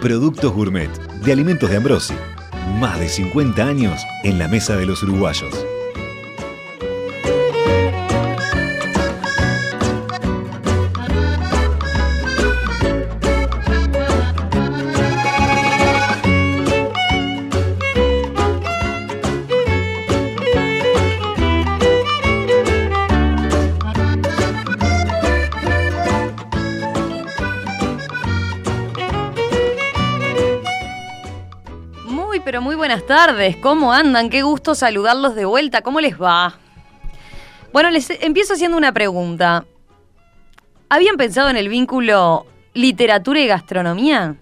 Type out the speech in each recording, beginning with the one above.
Productos Gourmet de Alimentos de Ambrosi. Más de 50 años en la mesa de los uruguayos. Tardes. ¿Cómo andan? Qué gusto saludarlos de vuelta. ¿Cómo les va? Bueno, les empiezo haciendo una pregunta. ¿Habían pensado en el vínculo literatura y gastronomía?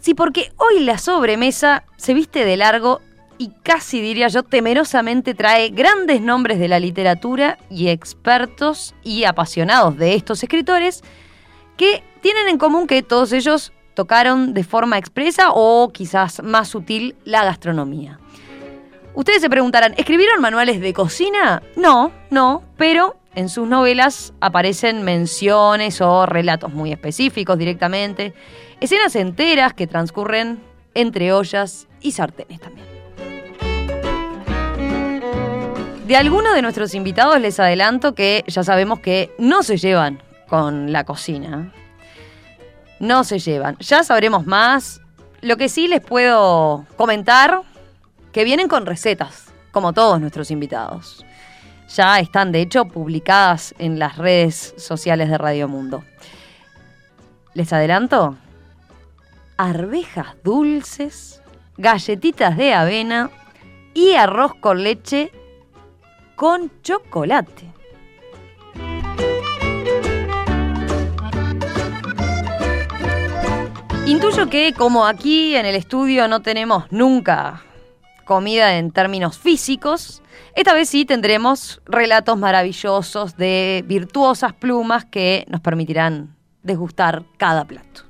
Sí, porque hoy la sobremesa se viste de largo y casi diría yo temerosamente trae grandes nombres de la literatura y expertos y apasionados de estos escritores que tienen en común que todos ellos tocaron de forma expresa o quizás más sutil la gastronomía. Ustedes se preguntarán, ¿escribieron manuales de cocina? No, no, pero en sus novelas aparecen menciones o relatos muy específicos directamente, escenas enteras que transcurren entre ollas y sartenes también. De algunos de nuestros invitados les adelanto que ya sabemos que no se llevan con la cocina. No se llevan. Ya sabremos más. Lo que sí les puedo comentar, que vienen con recetas, como todos nuestros invitados. Ya están, de hecho, publicadas en las redes sociales de Radio Mundo. ¿Les adelanto? Arvejas dulces, galletitas de avena y arroz con leche con chocolate. Intuyo que como aquí en el estudio no tenemos nunca comida en términos físicos, esta vez sí tendremos relatos maravillosos de virtuosas plumas que nos permitirán desgustar cada plato.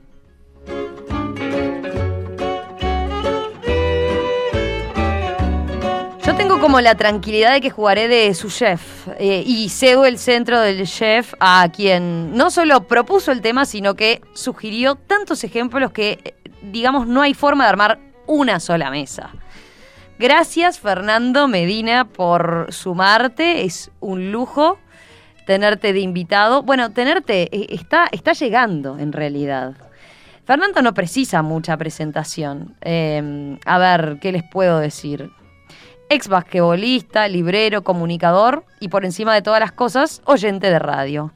Como la tranquilidad de que jugaré de su chef eh, y cedo el centro del chef a quien no solo propuso el tema, sino que sugirió tantos ejemplos que, eh, digamos, no hay forma de armar una sola mesa. Gracias Fernando Medina por sumarte, es un lujo tenerte de invitado. Bueno, tenerte eh, está, está llegando en realidad. Fernando no precisa mucha presentación. A ver, ¿qué les puedo decir? Ex basquetbolista, librero, comunicador y por encima de todas las cosas, oyente de radio.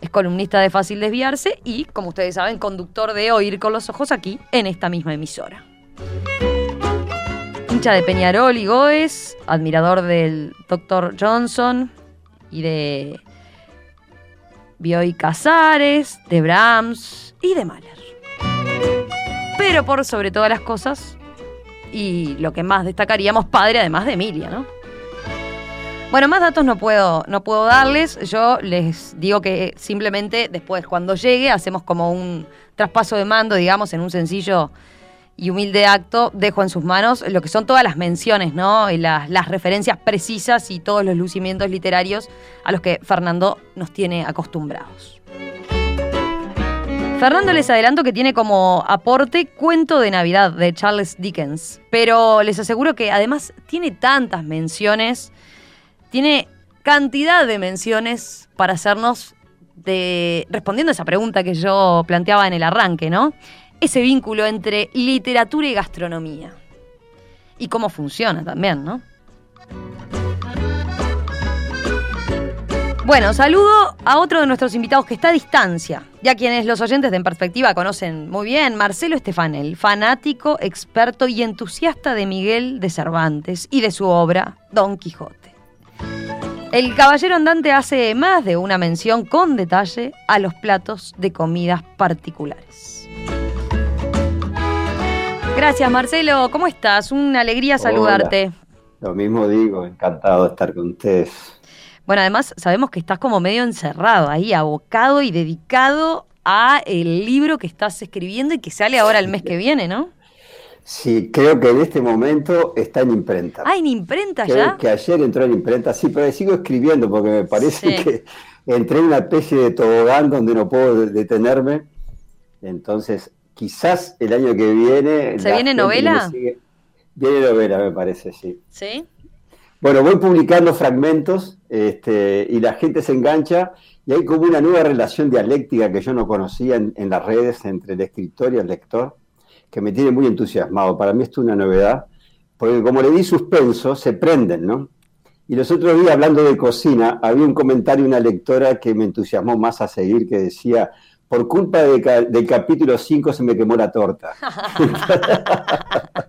Es columnista de Fácil Desviarse y, como ustedes saben, conductor de Oír con los Ojos aquí, en esta misma emisora. Hincha de Peñarol y Goes, admirador del Dr. Johnson y de Bioy Casares, de Brahms y de Mahler. Pero por sobre todas las cosas, y lo que más destacaríamos, padre además de Emilia, ¿no? Bueno, más datos no puedo, no puedo darles. Yo les digo que simplemente después, cuando llegue, hacemos como un traspaso de mando, digamos, en un sencillo y humilde acto. Dejo en sus manos lo que son todas las menciones, ¿no? Y las, las referencias precisas y todos los lucimientos literarios a los que Fernando nos tiene acostumbrados. Fernando les adelanto que tiene como aporte Cuento de Navidad de Charles Dickens, pero les aseguro que además tiene tantas menciones, tiene cantidad de menciones para hacernos de respondiendo a esa pregunta que yo planteaba en el arranque, ¿no? Ese vínculo entre literatura y gastronomía. Y cómo funciona también, ¿no? Bueno, saludo a otro de nuestros invitados que está a distancia, ya quienes los oyentes de En Perspectiva conocen muy bien, Marcelo Estefanel, fanático, experto y entusiasta de Miguel de Cervantes y de su obra Don Quijote. El caballero andante hace más de una mención con detalle a los platos de comidas particulares. Gracias, Marcelo. ¿Cómo estás? Una alegría saludarte. Lo mismo digo, encantado de estar con ustedes. Bueno, además sabemos que estás como medio encerrado ahí, abocado y dedicado a el libro que estás escribiendo y que sale ahora el mes que viene, ¿no? Sí, creo que en este momento está en imprenta. Ah, en imprenta ya. Que ayer entró en imprenta, sí, pero sigo escribiendo porque me parece que entré en una especie de tobogán donde no puedo detenerme. Entonces, quizás el año que viene. ¿Se viene novela? Viene novela, me parece, sí. ¿Sí? Bueno, voy publicando fragmentos este, y la gente se engancha y hay como una nueva relación dialéctica que yo no conocía en, las redes entre el escritor y el lector, que me tiene muy entusiasmado. Para mí esto es una novedad, porque como le di suspenso, se prenden, ¿no? Y los otros días, hablando de cocina, había un comentario de una lectora que me entusiasmó más a seguir, que decía, por culpa del capítulo 5 se me quemó la torta.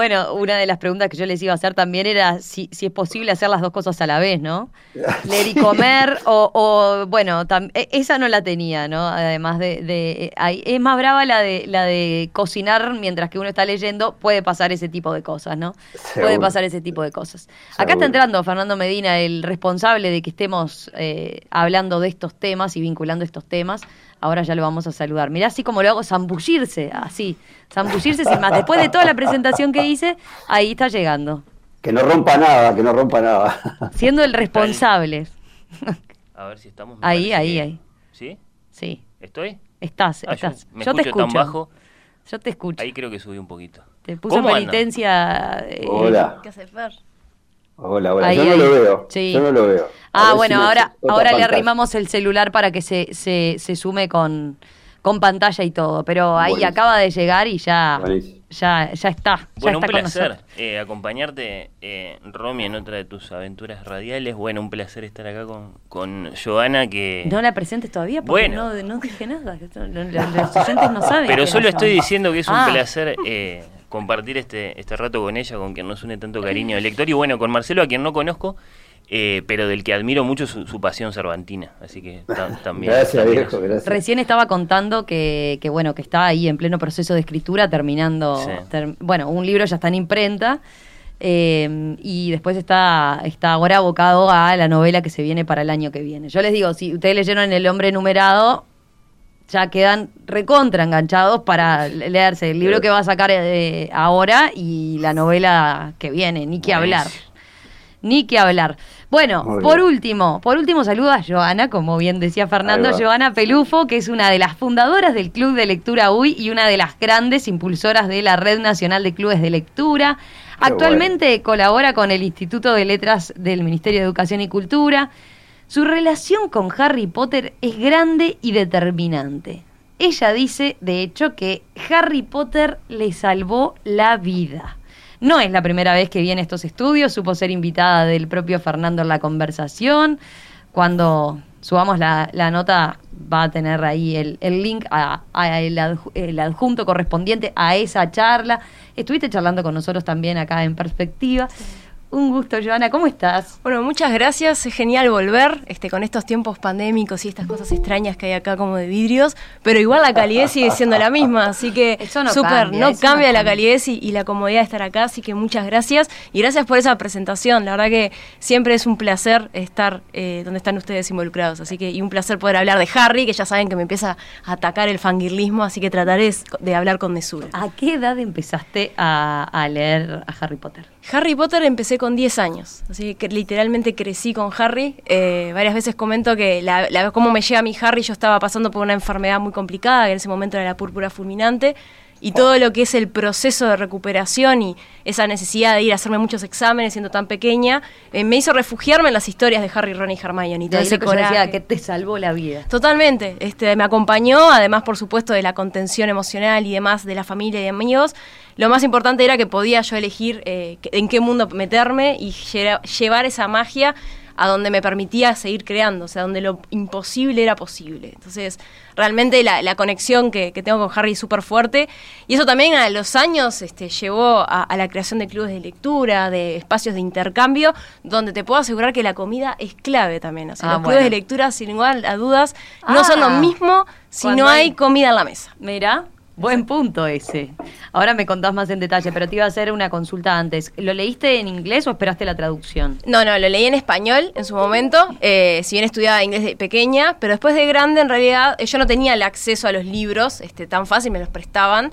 Bueno, una de las preguntas que yo les iba a hacer también era si, si es posible hacer las dos cosas a la vez, ¿no? Leer y comer, o, bueno, e, esa no la tenía, ¿no? Además de, de es más brava la de la de cocinar mientras que uno está leyendo, puede pasar ese tipo de cosas, ¿no? Puede pasar ese tipo de cosas. Acá está entrando Fernando Medina, el responsable de que estemos eh, hablando de estos temas y vinculando estos temas. Ahora ya lo vamos a saludar. Mirá así como lo hago, zambullirse, así, zambullirse sin más. Después de toda la presentación que hice, ahí está llegando. Que no rompa nada, que no rompa nada. Siendo el responsable. A ver si estamos. Ahí, ahí, ahí. ¿Sí? Sí. ¿Estoy? Estás, ah, estás. Yo, te escucho. tan bajo. Yo te escucho. Ahí creo que subí un poquito. Te puso penitencia. Eh, Hola. ¿Qué hace Fer? Hola, hola. yo no lo veo. Yo no lo veo. Ah, bueno, ahora, ahora le arrimamos el celular para que se, se, se sume con, con pantalla y todo. Pero ahí acaba de llegar y ya, ya, ya está. Bueno, un placer eh, acompañarte, eh, Romy, en otra de tus aventuras radiales. Bueno, un placer estar acá con, con Joana. que No la presentes todavía porque bueno. no, no dije nada. Los, oyentes no saben. Pero solo estoy diciendo que es un ah. placer. Eh, compartir este, este rato con ella, con quien nos une tanto cariño de lector. Y bueno, con Marcelo, a quien no conozco, eh, pero del que admiro mucho su, pasión cervantina. Así que también. gracias, viejo, gracias. Recién estaba contando que, que, bueno, que está ahí en pleno proceso de escritura, terminando. bueno, un libro ya está en imprenta. Eh, y después está, está ahora abocado a la novela que se viene para el año que viene. Yo les digo, si ustedes leyeron El hombre numerado, ya quedan recontra enganchados para leerse el libro que va a sacar eh, ahora y la novela que viene, ni que hablar. Ni que hablar. Bueno, por último, por último saludo a Joana, como bien decía Fernando, Joana Pelufo, que es una de las fundadoras del Club de Lectura UI y una de las grandes impulsoras de la Red Nacional de Clubes de Lectura. Actualmente colabora con el Instituto de Letras del Ministerio de Educación y Cultura su relación con Harry Potter es grande y determinante. Ella dice, de hecho, que Harry Potter le salvó la vida. No es la primera vez que viene estos estudios, supo ser invitada del propio Fernando en la conversación. Cuando subamos la, nota va a tener ahí el, link a, el, adjunto correspondiente a esa charla. Estuviste charlando con nosotros también acá en perspectiva. Un gusto, Joana. ¿Cómo estás? Bueno, muchas gracias. Es genial volver este, con estos tiempos pandémicos y estas cosas extrañas que hay acá como de vidrios, pero igual la calidez sigue siendo la misma, así que no súper, no cambia la calidez y, la comodidad de estar acá, así que muchas gracias y gracias por esa presentación. La verdad que siempre es un placer estar eh, donde están ustedes involucrados, así que y un placer poder hablar de Harry, que ya saben que me empieza a atacar el fangirlismo, así que trataré de hablar con mesura. ¿A qué edad empezaste a leer a Harry Potter? Harry Potter empecé con 10 años, así que literalmente crecí con Harry. Eh, varias veces comento que la, la, cómo me llega mi Harry, yo estaba pasando por una enfermedad muy complicada, que en ese momento era la púrpura fulminante y todo lo que es el proceso de recuperación y esa necesidad de ir a hacerme muchos exámenes siendo tan pequeña, eh, me hizo refugiarme en las historias de Harry, Ron y Hermione. Y todo ese que, que te salvó la vida. Totalmente. Este, me acompañó, además, por supuesto, de la contención emocional y demás de la familia y de amigos. Lo más importante era que podía yo elegir eh, en qué mundo meterme y llevar esa magia a donde me permitía seguir creando, o sea, donde lo imposible era posible. Entonces, realmente la, conexión que, tengo con Harry es súper fuerte. Y eso también a los años este, llevó a, la creación de clubes de lectura, de espacios de intercambio, donde te puedo asegurar que la comida es clave también. O sea, ah, los clubes de lectura, sin a dudas, no son lo ah. mismo si no hay comida en la mesa. Mira. Buen punto ese. Ahora me contás más en detalle, pero te iba a hacer una consulta antes. ¿Lo leíste en inglés o esperaste la traducción? No, no, lo leí en español en su momento. Eh, si bien estudiaba inglés de pequeña, pero después de grande, en realidad, eh, yo no tenía el acceso a los libros este, tan fácil, me los prestaban.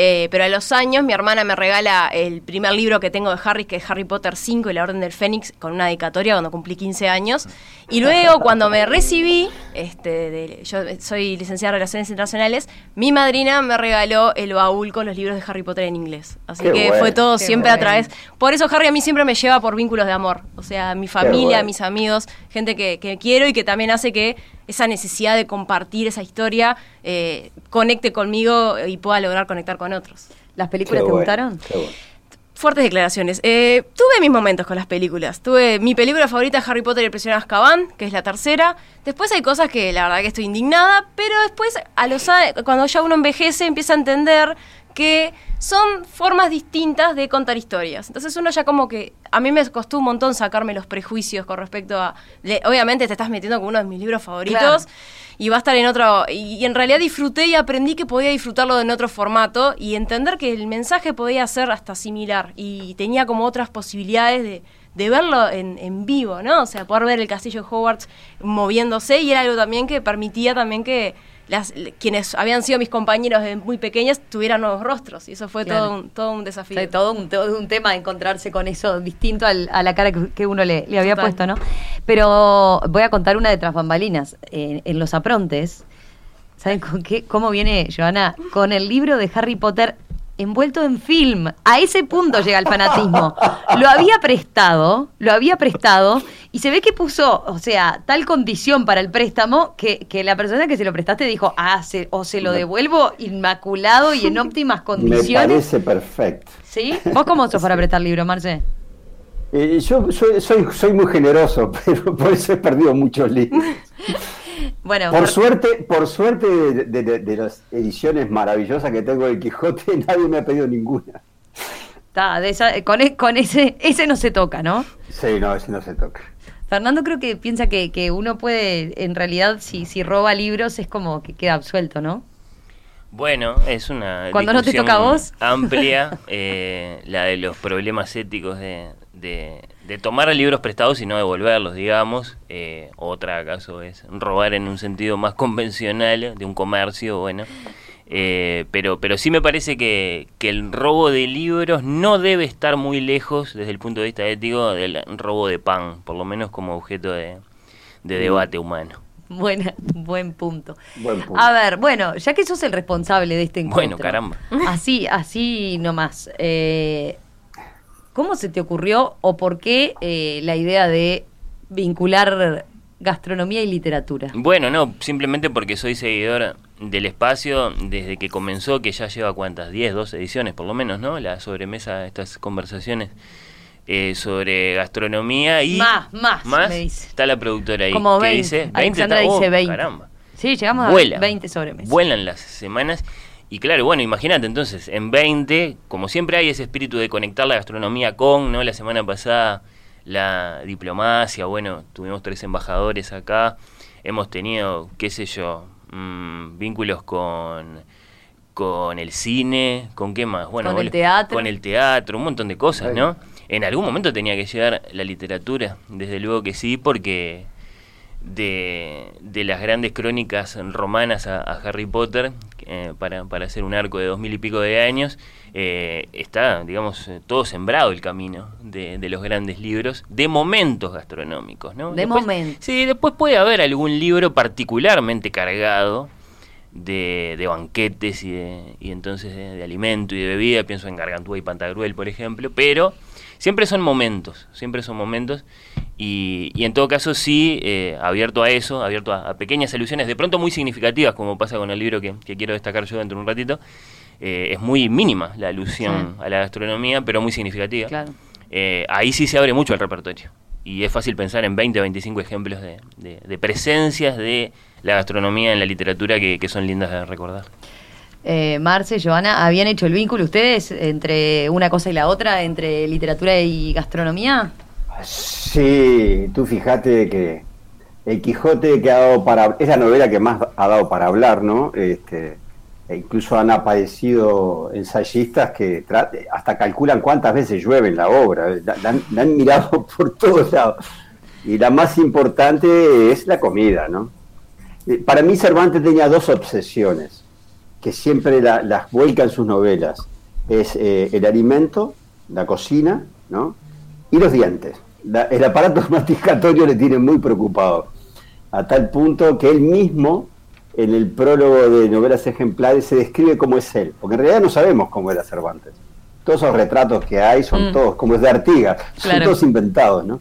Eh, pero a los años mi hermana me regala el primer libro que tengo de Harry, que es Harry Potter 5 y la Orden del Fénix, con una dedicatoria cuando cumplí 15 años. Y luego cuando me recibí, este, yo soy licenciada en Relaciones Internacionales, mi madrina me regaló el baúl con los libros de Harry Potter en inglés. Así que fue todo siempre a través... Por eso Harry a mí siempre me lleva por vínculos de amor. O sea, mi familia, mis amigos, gente que, que quiero y que también hace que esa necesidad de compartir esa historia eh, conecte conmigo y pueda lograr conectar con otros. ¿Las películas te gustaron? Fuertes declaraciones. Eh, tuve mis momentos con las películas. Tuve mi película favorita Harry Potter y el prisionero Azkaban, que es la tercera. Después hay cosas que la verdad que estoy indignada, pero después a los cuando ya uno envejece empieza a entender que son formas distintas de contar historias. Entonces uno ya como que, a mí me costó un montón sacarme los prejuicios con respecto a, obviamente te estás metiendo con uno de mis libros favoritos y va a estar en otro, y, en realidad disfruté y aprendí que podía disfrutarlo en otro formato y entender que el mensaje podía ser hasta similar y tenía como otras posibilidades de, de verlo en, en, vivo, ¿no? O sea, poder ver el castillo de Hogwarts moviéndose y era algo también que permitía también que las, quienes habían sido mis compañeros de muy pequeñas tuvieran nuevos rostros y eso fue todo, un, todo un desafío. todo, un, todo un tema de encontrarse con eso distinto a la cara que, uno le, había puesto, ¿no? Pero voy a contar una de tras bambalinas. en los aprontes, ¿saben con qué? ¿Cómo viene Joana? Con el libro de Harry Potter envuelto en film. A ese punto llega el fanatismo. Lo había prestado, lo había prestado, y se ve que puso, o sea, tal condición para el préstamo que, que la persona que se lo prestaste dijo, ah, o se lo devuelvo inmaculado y en óptimas condiciones. Me parece perfecto. ¿Sí? ¿Vos cómo sos para prestar libro, Marce? Eh, yo soy, soy, soy muy generoso, pero por eso he perdido muchos libros. Bueno, por, suerte, por suerte de, las ediciones maravillosas que tengo del Quijote, nadie me ha pedido ninguna. E, con, ese, ese no se toca, ¿no? Sí, no, ese no se toca. Fernando creo que piensa que, uno puede, en realidad, si, si roba libros es como que queda absuelto, ¿no? Bueno, es una cuando no te toca a vos amplia eh, la de los problemas éticos de, de, tomar libros prestados y no devolverlos, digamos. Eh, otra acaso es robar en un sentido más convencional de un comercio, bueno. Eh, pero, pero sí me parece que, que, el robo de libros no debe estar muy lejos desde el punto de vista ético del robo de pan, por lo menos como objeto de, de mm. debate humano. Buena, buen punto. buen punto. A ver, bueno, ya que sos el responsable de este encuentro. Bueno, caramba. Así, así nomás. Eh, ¿Cómo se te ocurrió o por qué eh, la idea de vincular gastronomía y literatura? Bueno, no, simplemente porque soy seguidor del espacio desde que comenzó, que ya lleva cuántas, 10, 12 ediciones por lo menos, ¿no? La sobremesa, estas conversaciones eh, sobre gastronomía y... Más, más, más me dice. Está la productora ahí. Como 20. dice? 20 Alexandra dice 20. caramba. Sí, llegamos a 20 sobremesas. Vuelan las semanas y claro, bueno, imagínate entonces, en 20, como siempre hay ese espíritu de conectar la gastronomía con, ¿no? La semana pasada la diplomacia, bueno, tuvimos tres embajadores acá, hemos tenido, qué sé yo, mmm, vínculos con con el cine, con qué más, bueno, con el teatro, con el teatro, un montón de cosas, ¿no? En algún momento tenía que llegar la literatura, desde luego que sí, porque de, de las grandes crónicas romanas a, Harry Potter, eh, para, para, hacer un arco de dos mil y pico de años, eh, está, digamos, eh, todo sembrado el camino de, de, los grandes libros, de momentos gastronómicos, ¿no? De momentos. Sí, después puede haber algún libro particularmente cargado de, de banquetes y, de, y entonces de, de, alimento y de bebida, pienso en Gargantúa y Pantagruel, por ejemplo, pero siempre son momentos, siempre son momentos y, y en todo caso sí, eh, abierto a eso, abierto a, pequeñas alusiones, de pronto muy significativas, como pasa con el libro que, quiero destacar yo dentro de un ratito. Eh, es muy mínima la alusión a la gastronomía, pero muy significativa. Eh, ahí sí se abre mucho el repertorio. Y es fácil pensar en 20 o 25 ejemplos de, de, presencias de la gastronomía en la literatura que, que son lindas de recordar. Eh, Marce, Joana, ¿habían hecho el vínculo ustedes entre una cosa y la otra, entre literatura y gastronomía? Sí, tú fíjate que El Quijote que ha dado para es la novela que más ha dado para hablar, ¿no? Este, E incluso han aparecido ensayistas que hasta calculan cuántas veces llueve en la obra. La, han, mirado por todos lados. Y la más importante es la comida, ¿no? Eh, para mí Cervantes tenía dos obsesiones que siempre las vuelca en sus novelas. Es eh, el alimento, la cocina, ¿no? Y los dientes. el aparato masticatorio le tiene muy preocupado. A tal punto que él mismo en el prólogo de novelas ejemplares se describe cómo es él, porque en realidad no sabemos cómo era Cervantes. Todos esos retratos que hay son mm. todos, como es de Artigas, son todos inventados, ¿no?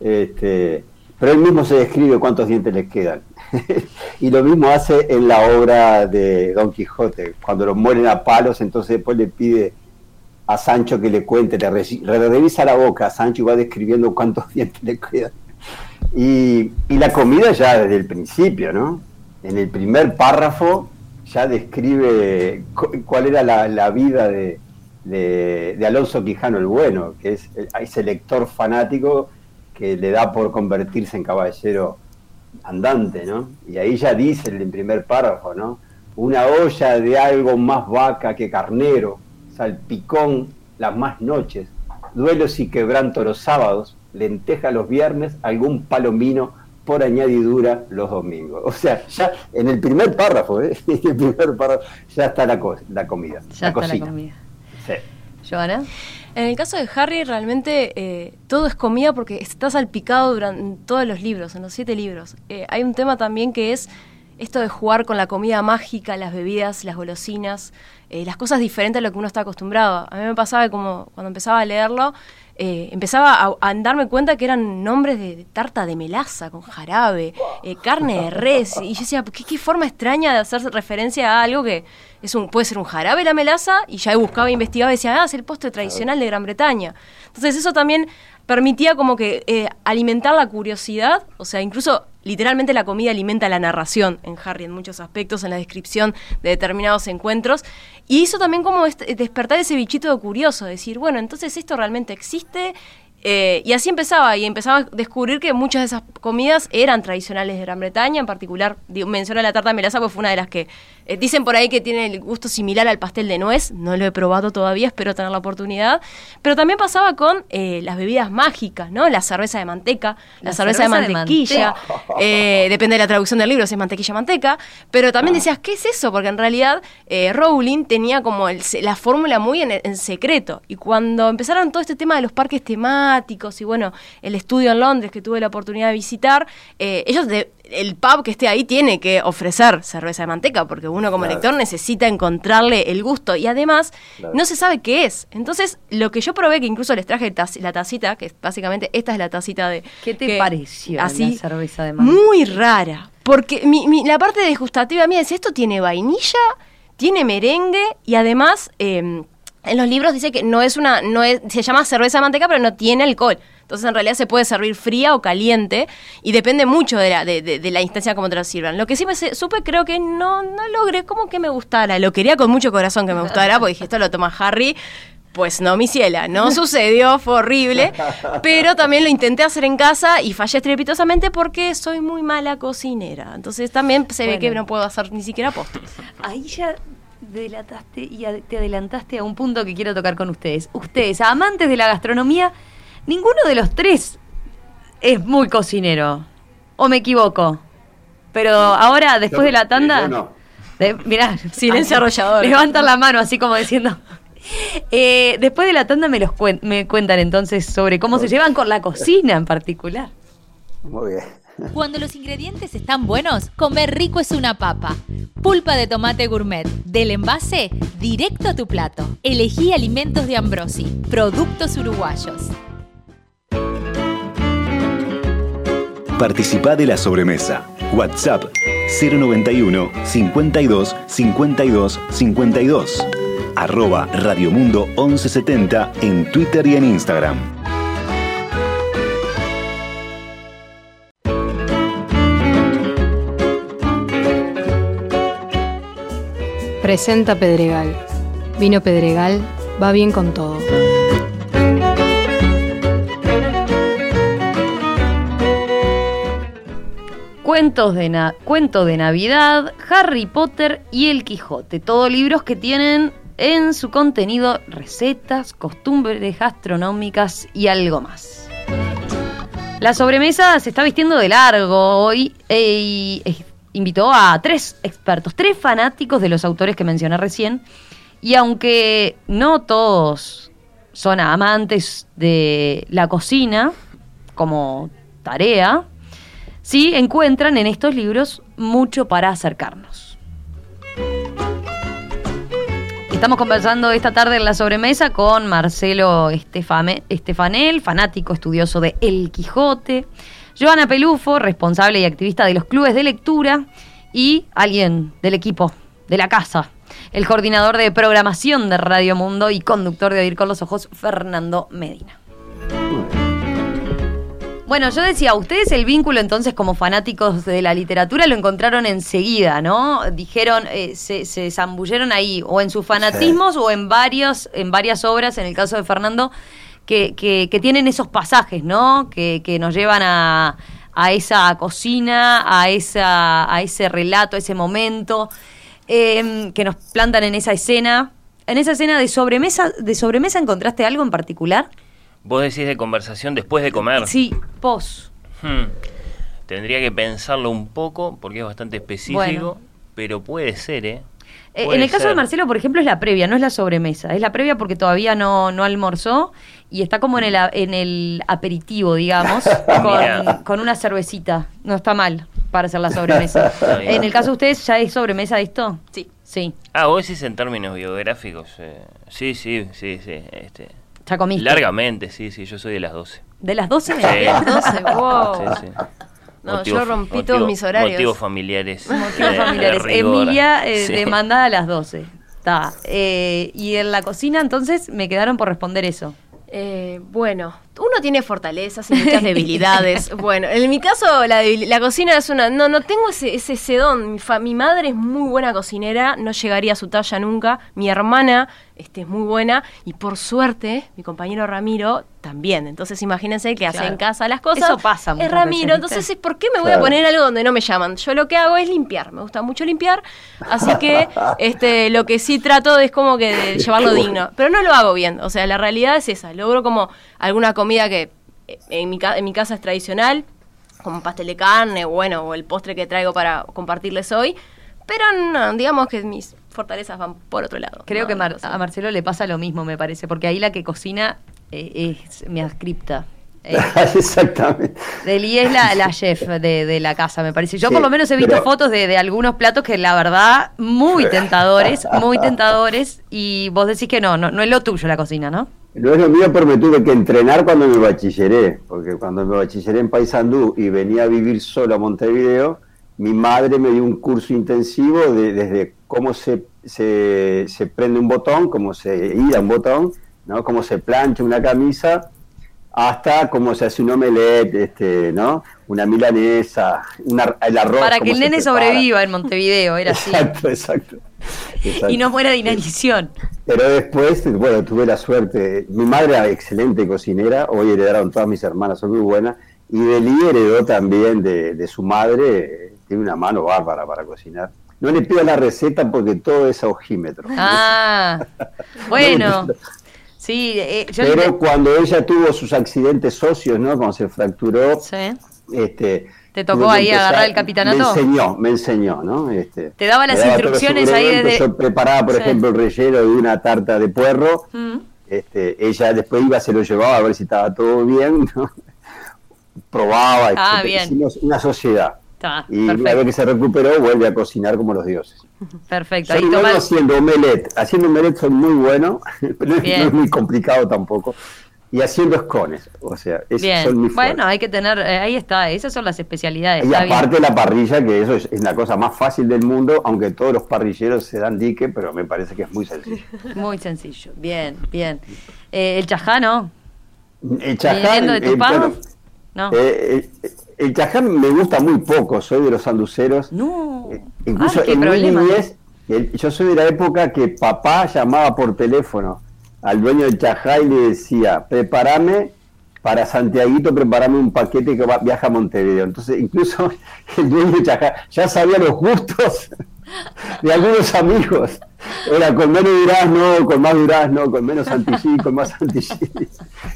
Este, pero él mismo se describe cuántos dientes le quedan. y lo mismo hace en la obra de Don Quijote, cuando lo mueren a palos, entonces después le pide a Sancho que le cuente, le, revisa la boca a Sancho y va describiendo cuántos dientes le quedan. Y, la comida ya desde el principio, ¿no? en el primer párrafo ya describe cuál era la, vida de, Alonso Quijano el Bueno, que es ese lector fanático que le da por convertirse en caballero andante, ¿no? Y ahí ya dice en el primer párrafo, ¿no? Una olla de algo más vaca que carnero, salpicón las más noches, duelos y quebranto los sábados, lenteja los viernes, algún palomino por añadidura los domingos. O sea, ya en el primer párrafo, ¿eh? en el primer párrafo ya está la, la comida. Ya está la comida. Sí. Joana. En el caso de Harry, realmente eh, todo es comida porque está salpicado durante todos los libros, en los siete libros. Eh, hay un tema también que es esto de jugar con la comida mágica, las bebidas, las golosinas, eh, las cosas diferentes a lo que uno está acostumbrado. A mí me pasaba como cuando empezaba a leerlo, eh, empezaba a, darme cuenta que eran nombres de, tarta de melaza con jarabe, eh, carne de res, y yo decía, ¿qué, forma extraña de hacer referencia a algo que es un, puede ser un jarabe la melaza, y ya buscaba, investigaba y decía, ah, es el postre tradicional de Gran Bretaña. Entonces eso también permitía como que eh, alimentar la curiosidad, o sea, incluso literalmente la comida alimenta la narración en Harry en muchos aspectos, en la descripción de determinados encuentros, y hizo también como despertar ese bichito de curioso, decir, bueno, entonces esto realmente existe, eh, y así empezaba, y empezaba a descubrir que muchas de esas comidas eran tradicionales de Gran Bretaña, en particular menciona la tarta de melaza, porque fue una de las que eh, dicen por ahí que tiene el gusto similar al pastel de nuez, no lo he probado todavía, espero tener la oportunidad, pero también pasaba con eh, las bebidas mágicas, ¿no? La cerveza de manteca, la, cerveza, de mantequilla, depende de la traducción del libro si es mantequilla o manteca, pero también ah. decías, ¿qué es eso? Porque en realidad Rowling tenía como la fórmula muy en, en secreto, y cuando empezaron todo este tema de los parques temáticos, y bueno, el estudio en Londres que tuve la oportunidad de visitar, eh, ellos el pub que esté ahí tiene que ofrecer cerveza de manteca, porque uno como lector necesita encontrarle el gusto y además no se sabe qué es. Entonces, lo que yo probé, que incluso les traje la tacita, que básicamente esta es la tacita de... ¿Qué te pareció así, la cerveza de manteca? Muy rara, porque la parte degustativa mía es esto tiene vainilla, tiene merengue y además... Em, en los libros dice que no es una, no es, se llama cerveza de manteca, pero no tiene alcohol. Entonces en realidad se puede servir fría o caliente y depende mucho de la, de, la instancia como te lo sirvan. Lo que sí me supe creo que no, no logré como que me gustara. Lo quería con mucho corazón que me gustara, porque dije, esto lo toma Harry. Pues no, mi ciela, no sucedió, fue horrible, pero también lo intenté hacer en casa y fallé estrepitosamente porque soy muy mala cocinera. Entonces también se ve que no puedo hacer ni siquiera postres. Ahí ya delataste y te adelantaste a un punto que quiero tocar con ustedes. Ustedes, amantes de la gastronomía, ninguno de los tres es muy cocinero. ¿O me equivoco? Pero ahora, después de la tanda... No. mirá, silencio arrollador. Levantan la mano así como diciendo... Eh, después de la tanda me, los me cuentan entonces sobre cómo se llevan con la cocina en particular. Muy bien. Cuando los ingredientes están buenos, comer rico es una papa. Pulpa de tomate gourmet, del envase directo a tu plato. Elegí alimentos de Ambrosi, productos uruguayos. Participa de la sobremesa. WhatsApp 091 52 52 52. Arroba Radiomundo 1170 en Twitter y en Instagram. Presenta Pedregal. Vino Pedregal va bien con todo. Cuentos de Cuento de Navidad, Harry Potter y El Quijote. Todos libros que tienen en su contenido recetas, costumbres gastronómicas y algo más. La sobremesa se está vistiendo de largo hoy eh, y invitó a tres expertos, tres fanáticos de los autores que mencioné recién. Y aunque no todos son amantes de la cocina como tarea, sí encuentran en estos libros mucho para acercarnos. Estamos conversando esta tarde en la sobremesa con Marcelo Estefanel, fanático estudioso de El Quijote, Joana Pelufo, responsable y activista de los clubes de lectura, y alguien del equipo, de la casa, el coordinador de programación de Radio Mundo y conductor de Oír con los Ojos, Fernando Medina. Bueno, yo decía, ustedes el vínculo entonces como fanáticos de la literatura lo encontraron enseguida, ¿no? Dijeron, eh, se, se, zambulleron ahí, o en sus fanatismos o en, varios, en varias obras, en el caso de Fernando, que, que, tienen esos pasajes, ¿no? Que, que nos llevan a, a, esa cocina, a, esa, a ese relato, a ese momento, em, que nos plantan en esa escena. En esa escena de sobremesa, ¿de sobremesa encontraste algo en particular? Vos decís de conversación después de comer. Sí, pos. Hmm. Tendría que pensarlo un poco porque es bastante específico, pero puede ser, ¿eh? eh en el caso de Marcelo, por ejemplo, es la previa, no es la sobremesa. Es la previa porque todavía no, no almorzó y está como en el, en el aperitivo, digamos, con, con, una cervecita. No está mal para hacer la sobremesa. en el caso de ustedes, ¿ya es sobremesa esto? Sí. Sí. Ah, vos decís en términos biográficos. Eh, sí, sí, sí, sí. Este, ¿Ya comiste? Largamente, sí, sí, yo soy de las 12. ¿De las 12? Sí. De las 12, wow. Sí, sí. No, yo rompí todos mis horarios. Motivos familiares. Motivos familiares. Emilia eh, demanda a las 12. Está. Eh, y en la cocina, entonces, me quedaron por responder eso. Eh, bueno, uno tiene fortalezas y muchas debilidades. bueno, en mi caso la, la, cocina es una... No, no tengo ese, ese, sedón. Mi, mi, madre es muy buena cocinera, no llegaría a su talla nunca. Mi hermana este, es muy buena y por suerte mi compañero Ramiro también. Entonces imagínense que hace en casa las cosas. Eso pasa. Es Ramiro, entonces ¿por qué me voy a poner algo donde no me llaman? Yo lo que hago es limpiar, me gusta mucho limpiar, así que este, lo que sí trato es como que de llevarlo digno, pero no lo hago bien, o sea, la realidad es esa, logro como alguna comida que eh, en mi, en mi casa es tradicional, como pastel de carne, bueno, o el postre que traigo para compartirles hoy, pero no, digamos que mis fortalezas van por otro lado. Creo que a Marcelo le pasa lo mismo, me parece, porque ahí la que cocina eh, es mi ascripta. Eh, Exactamente. Deli es la, la chef de, la casa, me parece. Yo por lo menos he visto fotos de, algunos platos que la verdad, muy tentadores, muy tentadores, y vos decís que no, no, no es lo tuyo la cocina, ¿no? No es lo mío, pero me tuve que entrenar cuando me bachilleré, porque cuando me bachilleré en Paysandú y venía a vivir solo a Montevideo, mi madre me dio un curso intensivo de, desde cómo se, se, se, prende un botón, cómo se ira un botón, ¿no? cómo se plancha una camisa, hasta cómo se hace un omelette, este, ¿no? una milanesa, una, el arroz. Para que el nene sobreviva en Montevideo, era así. Exacto, exacto. Y no muera de inanición. Pero después, bueno, tuve la suerte. Mi madre era excelente cocinera, hoy heredaron todas mis hermanas, son muy buenas. Y Deli heredó también de, de su madre, tiene una mano bárbara para cocinar. No le pido la receta porque todo es a ojímetro. Ah, bueno. Sí, eh, pero cuando ella tuvo sus accidentes socios, ¿no? Cuando se fracturó, este, te tocó ahí agarrar el capitanato. Me enseñó, me enseñó, ¿no? Este, te daba las instrucciones ahí desde. Yo preparaba, por ejemplo, el relleno de una tarta de puerro. Mm. Este, ella después iba, se lo llevaba a ver si estaba todo bien, ¿no? probaba, ah, bien. hicimos una sociedad. Y una vez que se recuperó, vuelve a cocinar como los dioses. Perfecto. Haciendo omelette. Haciendo omelette son muy buenos, pero no es muy complicado tampoco. Y haciendo escones, o sea, esos son muy Bueno, hay que tener, eh, ahí está, esas son las especialidades. Y aparte la parrilla, que eso es, la cosa más fácil del mundo, aunque todos los parrilleros se dan dique, pero me parece que es muy sencillo. Muy sencillo, bien, bien. Eh, el chajá, ¿no? El chajá, de tu eh, no. Eh, eh, el chaján me gusta muy poco, soy de los anduceros. No. Eh, incluso en mi yo soy de la época que papá llamaba por teléfono al dueño del chajá y le decía, prepárame para Santiaguito prepararme un paquete que va, viaja a Montevideo. Entonces, incluso el dueño ya sabía los gustos de algunos amigos. Era con menos durazno, con más durazno, con menos antichí, con más antichí.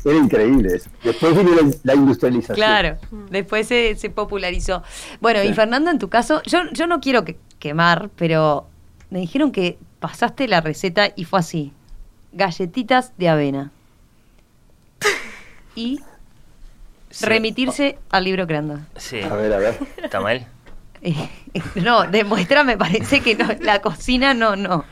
Era increíble eso. Después vino la, industrialización. Claro, después se, popularizó. Bueno, y Fernando, en tu caso, yo, yo no quiero quemar, pero me dijeron que pasaste la receta y fue así. Galletitas de avena. Y remitirse al libro creando. Sí. A ver, a ver. ¿Está mal? no, demuestra, me parece que la cocina no, no,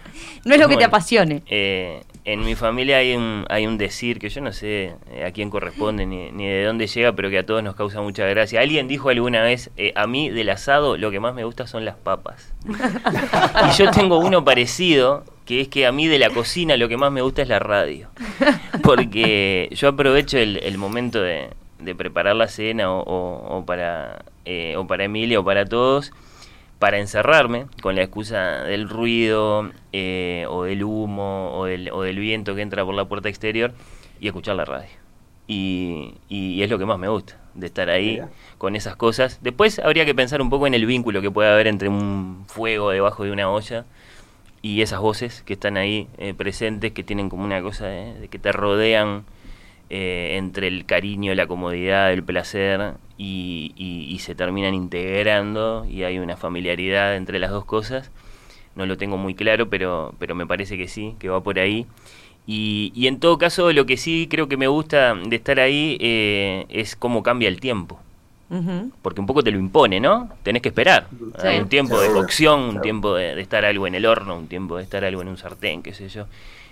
no es lo que te apasione. Eh, en mi familia hay un, hay un decir que yo no sé eh, a quién corresponde ni, ni, de dónde llega, pero que a todos nos causa mucha gracia. Alguien dijo alguna vez, eh, a mí del asado lo que más me gusta son las papas. y yo tengo uno parecido, que es que a mí de la cocina lo que más me gusta es la radio. Porque yo aprovecho el, momento de, preparar la cena o, para, o para Emilia o para todos para encerrarme con la excusa del ruido eh, o del humo o del, o del, viento que entra por la puerta exterior y escuchar la radio. Y, y es lo que más me gusta, de estar ahí con esas cosas. Después habría que pensar un poco en el vínculo que puede haber entre un fuego debajo de una olla y esas voces que están ahí eh, presentes, que tienen como una cosa de que te rodean eh, entre el cariño, la comodidad, el placer y, se terminan integrando y hay una familiaridad entre las dos cosas. No lo tengo muy claro, pero, pero me parece que sí, que va por ahí. Y, en todo caso, lo que sí creo que me gusta de estar ahí eh, es cómo cambia el tiempo. Porque un poco te lo impone, ¿no? Tenés que esperar. Hay un tiempo de cocción, un tiempo de, estar algo en el horno, un tiempo de estar algo en un sartén, qué sé yo.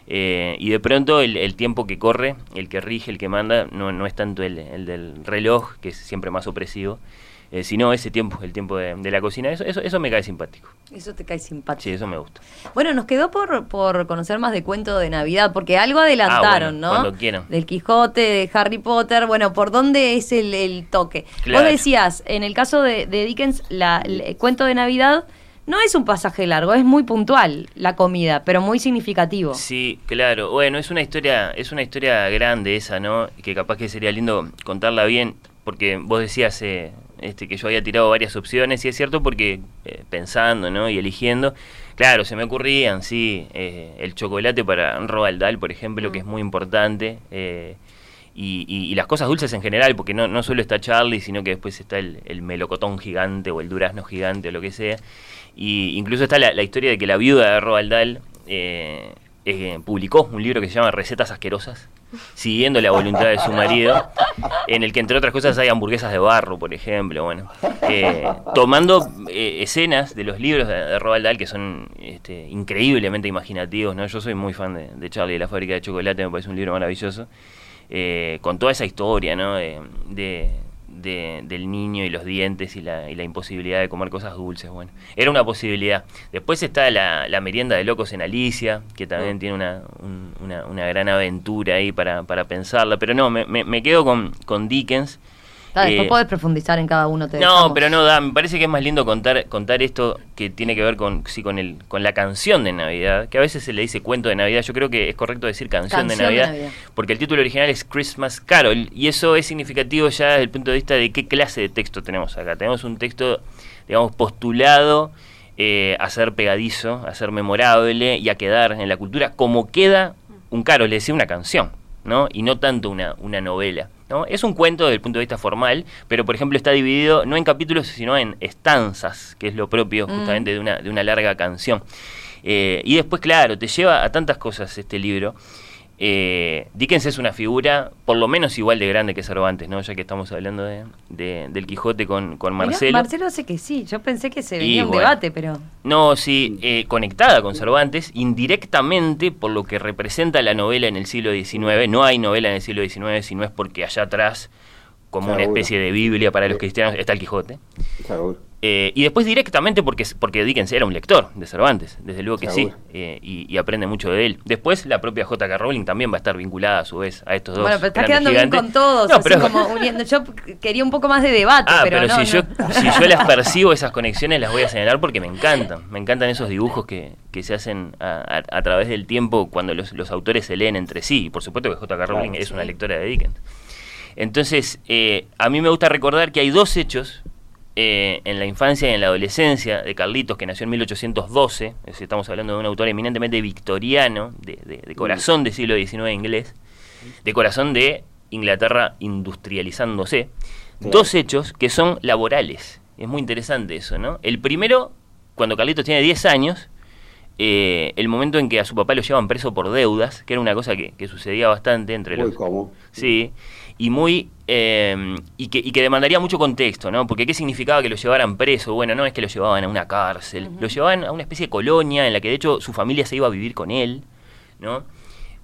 Eh, y de pronto el, tiempo que corre, el que rige, el que manda, no, no es tanto el, del reloj, que es siempre más opresivo, eh, sino ese tiempo, el tiempo de, la cocina. Eso, eso, eso me cae simpático. Eso te cae simpático. Sí, eso me gusta. Bueno, nos quedó por, por conocer más de cuento de Navidad, porque algo adelantaron, ah, ¿no? Cuando quieran. Del Quijote, de Harry Potter. Bueno, ¿por dónde es el, toque? Vos decías, en el caso de, Dickens, la, el cuento de Navidad no es un pasaje largo, es muy puntual la comida, pero muy significativo. Sí, claro. Bueno, es una historia, es una historia grande esa, ¿no? Que capaz que sería lindo contarla bien, porque vos decías eh, este, que yo había tirado varias opciones, y es cierto porque eh, pensando, ¿no? Y eligiendo, claro, se me ocurrían, sí, eh, el chocolate para Roald Dahl, por ejemplo, que es muy importante. Y, y, las cosas dulces en general, porque no, no solo está Charlie, sino que después está el, el melocotón gigante o el durazno gigante o lo que sea. Y incluso está la, historia de que la viuda de Roald Dahl eh, eh, publicó un libro que se llama Recetas Asquerosas, siguiendo la voluntad de su marido, en el que entre otras cosas hay hamburguesas de barro, por ejemplo, bueno, eh, tomando escenas de los libros de, Roald Dahl que son este, increíblemente imaginativos, ¿no? Yo soy muy fan de, Charlie y la fábrica de chocolate, me parece un libro maravilloso, con toda esa historia, ¿no? de del niño y los dientes y la, y la, imposibilidad de comer cosas dulces. Bueno, era una posibilidad. Después está la, la merienda de locos en Alicia, que también mm. tiene una, una, una, gran aventura ahí para, para pensarla. Pero no, me, me, me quedo con, con Dickens después eh, podés profundizar en cada uno. no, pero no da. Me parece que es más lindo contar contar esto que tiene que ver con sí, con el con la canción de Navidad, que a veces se le dice cuento de Navidad. Yo creo que es correcto decir canción, de, Navidad, porque el título original es Christmas Carol y eso es significativo ya desde el punto de vista de qué clase de texto tenemos acá. Tenemos un texto, digamos, postulado eh, a ser pegadizo, a ser memorable y a quedar en la cultura como queda un carol, le decía una canción, ¿no? Y no tanto una, una novela. Es un cuento desde el punto de vista formal, pero por ejemplo está dividido no en capítulos, sino en estanzas, que es lo propio mm. justamente de, una, de una larga canción. Eh, y después, claro, te lleva a tantas cosas este libro. Eh, Dickens es una figura por lo menos igual de grande que Cervantes, ¿no? Ya que estamos hablando de, del Quijote con, con Marcelo. Marcelo hace que sí, yo pensé que se venía un debate, pero... No, sí, eh, conectada con Cervantes, indirectamente por lo que representa la novela en el siglo XIX. No hay novela en el siglo XIX si no es porque allá atrás, como una especie de Biblia para los cristianos, está el Quijote. Eh, y después directamente porque, porque Dickens era un lector de Cervantes, desde luego que sí, eh, y, aprende mucho de él. Después la propia J.K. Rowling también va a estar vinculada a su vez a estos dos. Bueno, pero estás quedando bien con todos, así como uniendo. Yo quería un poco más de debate, ah, pero, si, Yo, si yo las percibo, esas conexiones las voy a señalar porque me encantan. Me encantan esos dibujos que, que se hacen a, través del tiempo cuando los, los, autores se leen entre sí. Y por supuesto que J.K. Rowling es una lectora de Dickens. Entonces, eh, a mí me gusta recordar que hay dos hechos eh, en la infancia y en la adolescencia de Carlitos, que nació en 1812, estamos hablando de un autor eminentemente victoriano, de, corazón del siglo XIX inglés, de corazón de Inglaterra industrializándose, dos hechos que son laborales. Es muy interesante eso, ¿no? El primero, cuando Carlitos tiene 10 años, eh, el momento en que a su papá lo llevan preso por deudas, que era una cosa que, sucedía bastante entre los... Muy Sí, y muy eh, y, que, y, que, demandaría mucho contexto, ¿no? Porque ¿qué significaba que lo llevaran preso? Bueno, no es que lo llevaban a una cárcel, lo llevaban a una especie de colonia en la que de hecho su familia se iba a vivir con él, ¿no?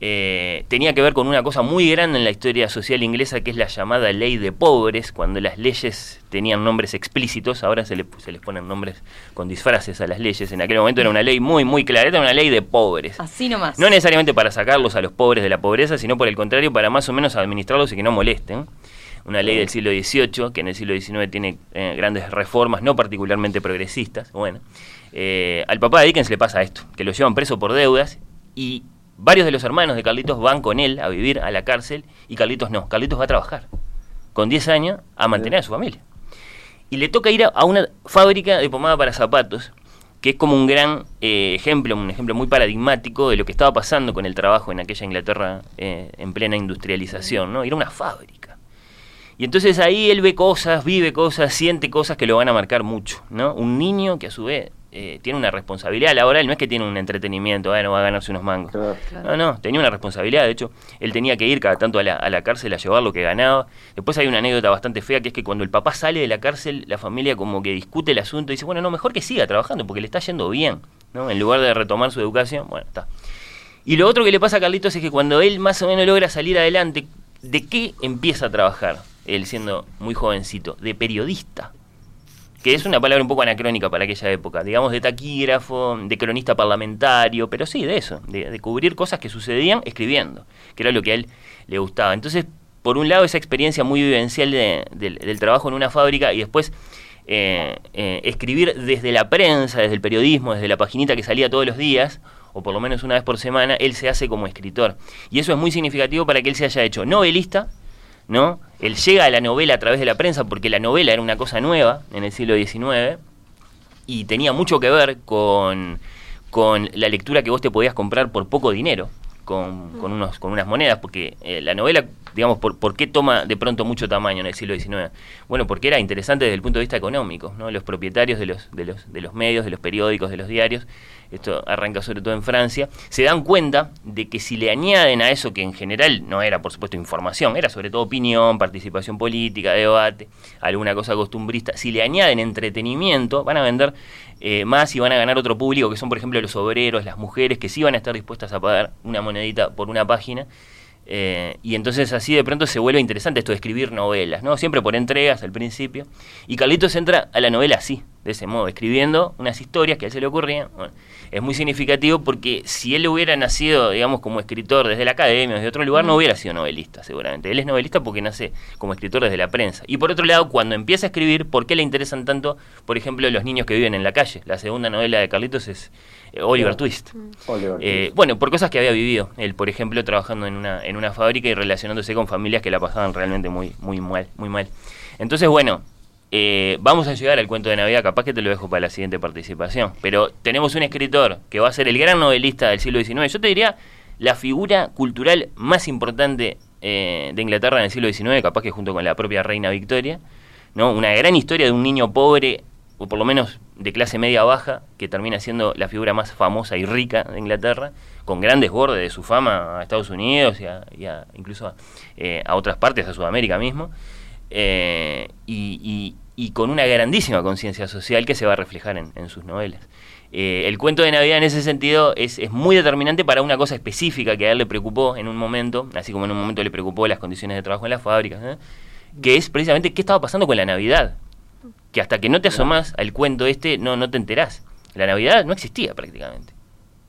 Eh, tenía que ver con una cosa muy grande en la historia social inglesa que es la llamada ley de pobres, cuando las leyes tenían nombres explícitos, ahora se, se les ponen nombres con disfraces a las leyes, en aquel momento era una ley muy, muy clara, era una ley de pobres. Así nomás. No necesariamente para sacarlos a los pobres de la pobreza, sino por el contrario, para más o menos administrarlos y que no molesten una ley del siglo XVIII, que en el siglo XIX tiene eh, grandes reformas, no particularmente progresistas. Bueno, eh, al papá de Dickens le pasa esto, que lo llevan preso por deudas y varios de los hermanos de Carlitos van con él a vivir a la cárcel y Carlitos no, Carlitos va a trabajar con 10 años a mantener a su familia. Y le toca ir a, una fábrica de pomada para zapatos, que es como un gran eh, ejemplo, un ejemplo muy paradigmático de lo que estaba pasando con el trabajo en aquella Inglaterra en plena industrialización, ¿no? Era una fábrica y entonces ahí él ve cosas, vive cosas, siente cosas que lo van a marcar mucho, ¿no? Un niño que a su vez eh, tiene una responsabilidad laboral, no es que tiene un entretenimiento, no va a ganarse unos mangos. No, no, tenía una responsabilidad, de hecho, él tenía que ir cada tanto a la, a la, cárcel a llevar lo que ganaba. Después hay una anécdota bastante fea, que es que cuando el papá sale de la cárcel, la familia como que discute el asunto y dice, bueno, no, mejor que siga trabajando porque le está yendo bien, ¿no? En lugar de retomar su educación, bueno, está. Y lo otro que le pasa a Carlitos es que cuando él más o menos logra salir adelante, ¿de qué empieza a trabajar? él siendo muy jovencito, de periodista, que es una palabra un poco anacrónica para aquella época, digamos de taquígrafo, de cronista parlamentario, pero sí, de eso, de, cubrir cosas que sucedían escribiendo, que era lo que a él le gustaba. Entonces, por un lado, esa experiencia muy vivencial del trabajo en una fábrica y después eh, eh, escribir desde la prensa, desde el periodismo, desde la paginita que salía todos los días, o por lo menos una vez por semana, él se hace como escritor. Y eso es muy significativo para que él se haya hecho novelista, ¿no? Él llega a la novela a través de la prensa porque la novela era una cosa nueva en el siglo XIX y tenía mucho que ver con, con la lectura que vos te podías comprar por poco dinero, con, con unos, con unas monedas, porque eh, la novela digamos, por, ¿por qué toma de pronto mucho tamaño en el siglo XIX? Bueno, porque era interesante desde el punto de vista económico, ¿no? Los propietarios de los, de los, de los medios, de los periódicos, de los diarios, esto arranca sobre todo en Francia, se dan cuenta de que si le añaden a eso que en general no era, por supuesto, información, era sobre todo opinión, participación política, debate, alguna cosa costumbrista, si le añaden entretenimiento, van a vender eh, más y van a ganar otro público, que son, por ejemplo, los obreros, las mujeres, que sí van a estar dispuestas a pagar una monedita por una página eh, y entonces así de pronto se vuelve interesante esto de escribir novelas, ¿no? Siempre por entregas al principio. Y Carlitos entra a la novela así, de ese modo, escribiendo unas historias que a él se le ocurrían. es muy significativo porque si él hubiera nacido, digamos, como escritor desde la academia, desde otro lugar, no hubiera sido novelista, seguramente. Él es novelista porque nace como escritor desde la prensa. Y por otro lado, cuando empieza a escribir, ¿por qué le interesan tanto, por ejemplo, los niños que viven en la calle? La segunda novela de Carlitos es eh, Oliver Twist. Eh, bueno, por cosas que había vivido. Él, por ejemplo, trabajando en una, en una fábrica y relacionándose con familias que la pasaban realmente muy, muy mal, muy mal. Entonces, bueno, eh, vamos a llegar al cuento de Navidad, capaz que te lo dejo para la siguiente participación. Pero tenemos un escritor que va a ser el gran novelista del siglo XIX. Yo te diría la figura cultural más importante de Inglaterra en el siglo XIX, capaz que junto con la propia reina Victoria. ¿no? Una gran historia de un niño pobre o por lo menos de clase media baja, que termina siendo la figura más famosa y rica de Inglaterra, con gran desborde de su fama a Estados Unidos y, a, incluso eh, a, otras partes, a Sudamérica mismo, eh, y, con una grandísima conciencia social que se va a reflejar en, sus novelas. Eh, el cuento de Navidad en ese sentido es, es, muy determinante para una cosa específica que a él le preocupó en un momento, así como en un momento le preocupó las condiciones de trabajo en las fábricas, que es precisamente qué estaba pasando con la Navidad que hasta que no te asomás al cuento este no, no te enterás. La Navidad no existía prácticamente.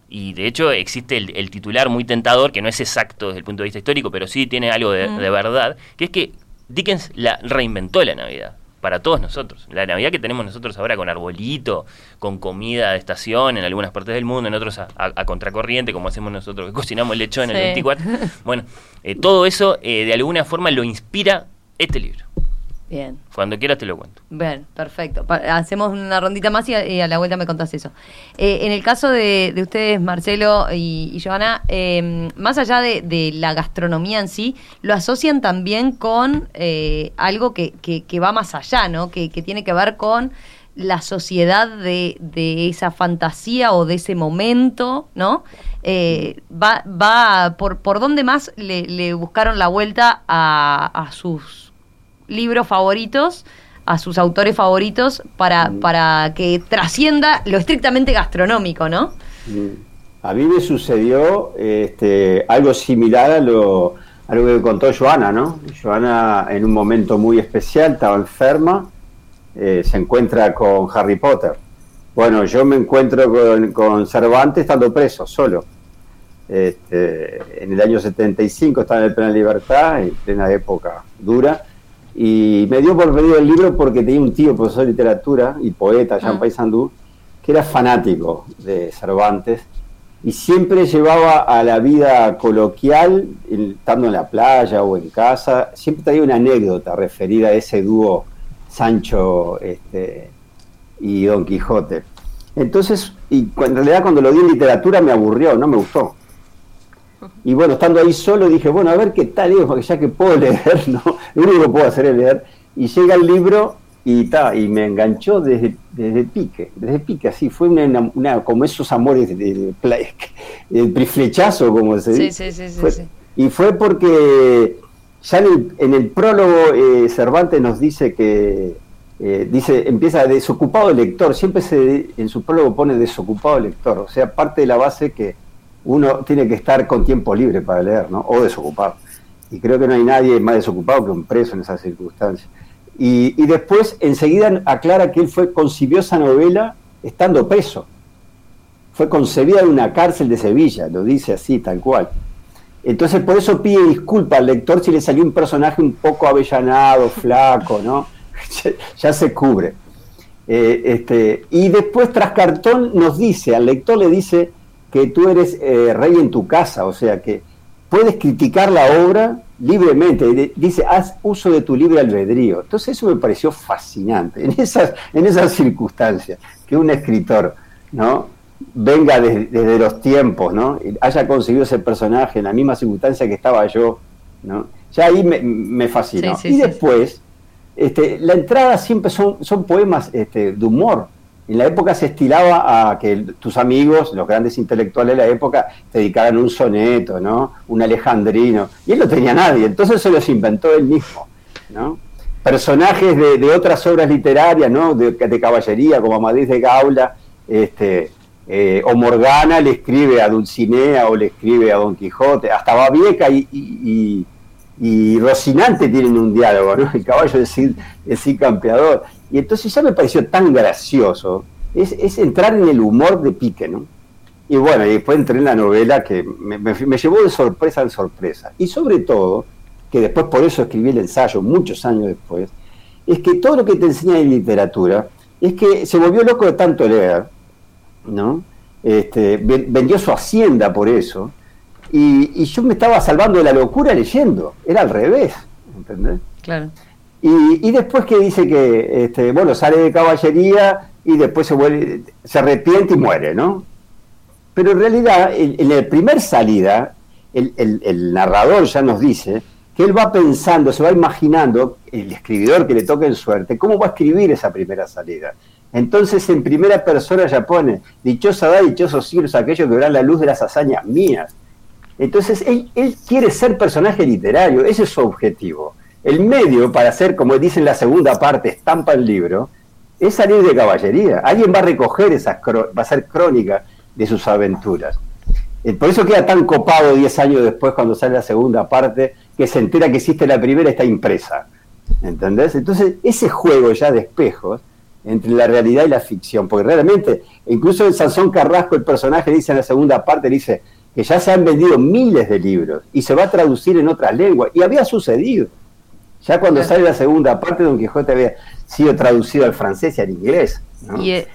Y de hecho existe el, titular muy tentador, que no es exacto desde el punto de vista histórico, pero sí tiene algo de, verdad, que es que Dickens la reinventó la Navidad. para todos nosotros. La Navidad que tenemos nosotros ahora con arbolito, con comida de estación en algunas partes del mundo, en otros a, contracorriente, como hacemos nosotros, que cocinamos lechón en el 24. Bueno, eh, todo eso eh, de alguna forma lo inspira este libro. Bien. Cuando quieras te lo cuento. Bien, perfecto. hacemos una rondita más y a, la vuelta me contás eso. Eh, en el caso de, ustedes, Marcelo y, Joana, em, más allá de, la gastronomía en sí, lo asocian también con eh, algo que, va más allá, ¿no? Que, tiene que ver con la sociedad de, esa fantasía o de ese momento, ¿no? Eh, va, va por, por dónde más le, buscaron la vuelta a sus libros favoritos a sus autores favoritos para, mm. para que trascienda lo estrictamente gastronómico, ¿no? Mm. A mí me sucedió este, algo similar a lo, a lo que contó Joana, ¿no? Joana en un momento muy especial estaba enferma, eh, se encuentra con Harry Potter. Bueno, yo me encuentro con, con Cervantes estando preso, solo. Este, en el año 75 estaba en plena libertad, en plena época dura y me dio por pedido el libro porque tenía un tío, profesor de literatura y poeta, Jean ah. Paysandú, que era fanático de Cervantes y siempre llevaba a la vida coloquial, estando en la playa o en casa, siempre traía una anécdota referida a ese dúo Sancho este, y Don Quijote. Entonces, y en realidad cuando lo di en literatura me aburrió, no me gustó. Y bueno, estando ahí solo dije, bueno, a ver qué tal es, porque ya que puedo leer, ¿no? Lo único que puedo hacer es leer. Y llega el libro y ta, y me enganchó desde, desde pique, desde pique, así, fue una, como esos amores de, de, el priflechazo, como se dice. Sí, sí, sí, Y fue porque ya en el, prólogo eh, Cervantes nos dice que eh, dice, empieza desocupado lector, siempre se, en su prólogo pone desocupado lector, o sea, parte de la base que uno tiene que estar con tiempo libre para leer, ¿no? O desocupado. Y creo que no hay nadie más desocupado que un preso en esas circunstancias. Y, después enseguida aclara que él fue, concibió esa novela estando preso. Fue concebida en una cárcel de Sevilla, lo dice así, tal cual. Entonces por eso pide disculpa al lector si le salió un personaje un poco avellanado, flaco, ¿no? ya se cubre. Eh, este, y después tras cartón nos dice, al lector le dice, que tú eres eh, rey en tu casa, o sea que puedes criticar la obra libremente, dice, haz uso de tu libre albedrío. Entonces eso me pareció fascinante, en esas, en esas circunstancias, que un escritor, ¿no? venga desde, los tiempos, ¿no? Y haya conseguido ese personaje en la misma circunstancia que estaba yo, ¿no? Ya ahí me, fascinó. y después, este, la entrada siempre son, son poemas este, de humor, en la época se estilaba a que tus amigos, los grandes intelectuales de la época, te dedicaran un soneto, ¿no? Un alejandrino. Y él no tenía nadie, entonces se los inventó él mismo, ¿no? Personajes de, otras obras literarias, ¿no? De, caballería, como Amadís de Gaula, este, eh, o Morgana le escribe a Dulcinea o le escribe a Don Quijote, hasta Babieca y, Rocinante tienen un diálogo, ¿no? El caballo es Cid, es Cid Campeador. Y entonces ya me pareció tan gracioso, es, entrar en el humor de Pique, ¿no? Y bueno, y después entré en la novela que me, llevó de sorpresa en sorpresa. Y sobre todo, que después por eso escribí el ensayo muchos años después, es que todo lo que te enseña en literatura es que se volvió loco de tanto leer, ¿no? Este, vendió su hacienda por eso, y, y, yo me estaba salvando de la locura leyendo, era al revés, ¿entendés? Claro. Y, después que dice que, este, bueno, sale de caballería y después se, vuelve, se arrepiente y muere, ¿no? Pero en realidad, en, la primer salida, el, narrador ya nos dice que él va pensando, se va imaginando, el escribidor que le toque en suerte, cómo va a escribir esa primera salida. Entonces, en primera persona ya pone, dichosa da, dichosos siglos aquellos que verán la luz de las hazañas mías. Entonces, él, él quiere ser personaje literario, ese es su objetivo. El medio para hacer, como dice en la segunda parte, estampa el libro, es salir de caballería. Alguien va a recoger esas, va a hacer crónica de sus aventuras. Eh, por eso queda tan copado 10 años después cuando sale la segunda parte, que se entera que existe la primera está impresa. ¿Entendés? Entonces, ese juego ya de espejos entre la realidad y la ficción, porque realmente, incluso en Sansón Carrasco, el personaje dice en la segunda parte, dice que ya se han vendido miles de libros y se va a traducir en otras lenguas, y había sucedido. Ya cuando sale la segunda parte, Don Quijote había sido traducido al francés y al inglés. Y, eh,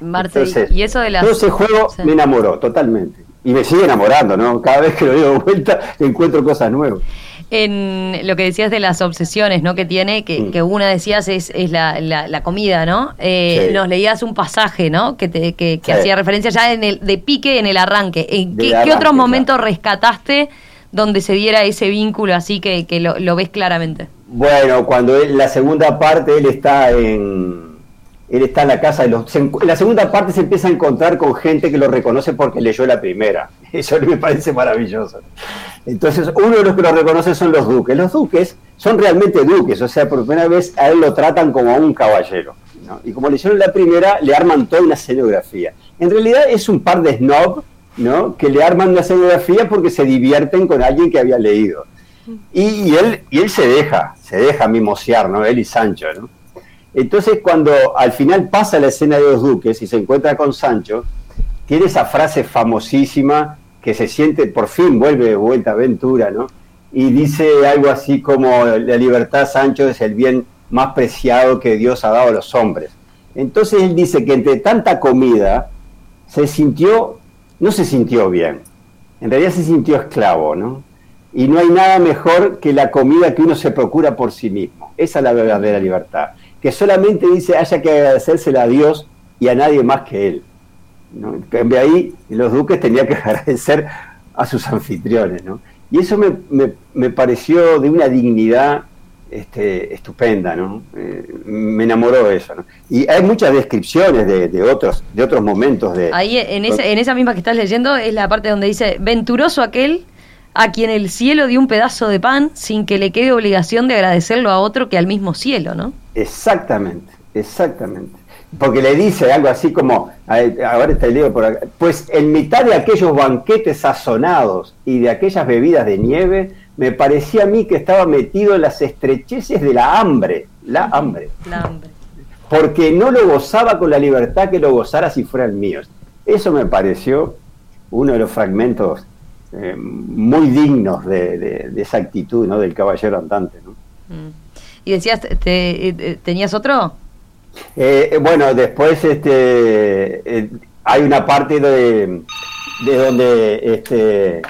y eso de la... Todo ese juego me enamoró totalmente. Y me sigue enamorando, ¿no? Cada vez que lo digo de vuelta encuentro cosas nuevas. En lo que decías de las obsesiones, ¿no? Que tiene, que, mm. que una decías es, es la, la, comida, ¿no? Eh, Nos leías un pasaje, ¿no? Que, te, que, hacía referencia ya en el, de pique en el arranque. ¿En qué, otros momentos rescataste donde se diera ese vínculo así que, que lo, ves claramente? Bueno, cuando la segunda parte él está en él está en la casa de los... la segunda parte se empieza a encontrar con gente que lo reconoce porque leyó la primera. Eso me parece maravilloso. Entonces, uno de los que lo reconoce son los duques. Los duques son realmente duques, o sea, por primera vez a él lo tratan como a un caballero. Y como leyeron la primera, le arman toda una escenografía. En realidad es un par de snob, ¿no? Que le arman una escenografía porque se divierten con alguien que había leído. Y, él, y él se deja, se deja mimosear, ¿no? Él y Sancho, ¿no? Entonces, cuando al final pasa la escena de los duques y se encuentra con Sancho, tiene esa frase famosísima que se siente, por fin vuelve de vuelta a Aventura, ¿no? Y dice algo así como, la libertad, Sancho, es el bien más preciado que Dios ha dado a los hombres. Entonces él dice que entre tanta comida se sintió, no se sintió bien, en realidad se sintió esclavo, ¿no? Y no hay nada mejor que la comida que uno se procura por sí mismo. Esa es la verdadera libertad que solamente dice haya que agradecérsela a Dios y a nadie más que él. ¿no? En ahí los duques tenían que agradecer a sus anfitriones. ¿no? Y eso me, me, pareció de una dignidad este, estupenda, ¿no? Eh, me enamoró eso, ¿no? Y hay muchas descripciones de, de, otros, de otros momentos de... Ahí en, en esa misma que estás leyendo es la parte donde dice, venturoso aquel a quien el cielo dio un pedazo de pan sin que le quede obligación de agradecerlo a otro que al mismo cielo, ¿no? Exactamente, exactamente. Porque le dice algo así como, ahora te leo por acá, pues en mitad de aquellos banquetes sazonados y de aquellas bebidas de nieve, me parecía a mí que estaba metido en las estrecheces de la hambre, la hambre. La hambre. Porque no lo gozaba con la libertad que lo gozara si fuera el mío. Eso me pareció uno de los fragmentos eh, muy dignos de, esa actitud ¿no? del caballero andante. ¿no? Mm. ¿Y decías, te, eh, tenías otro? Eh, bueno, después este, hay una parte de, de donde este,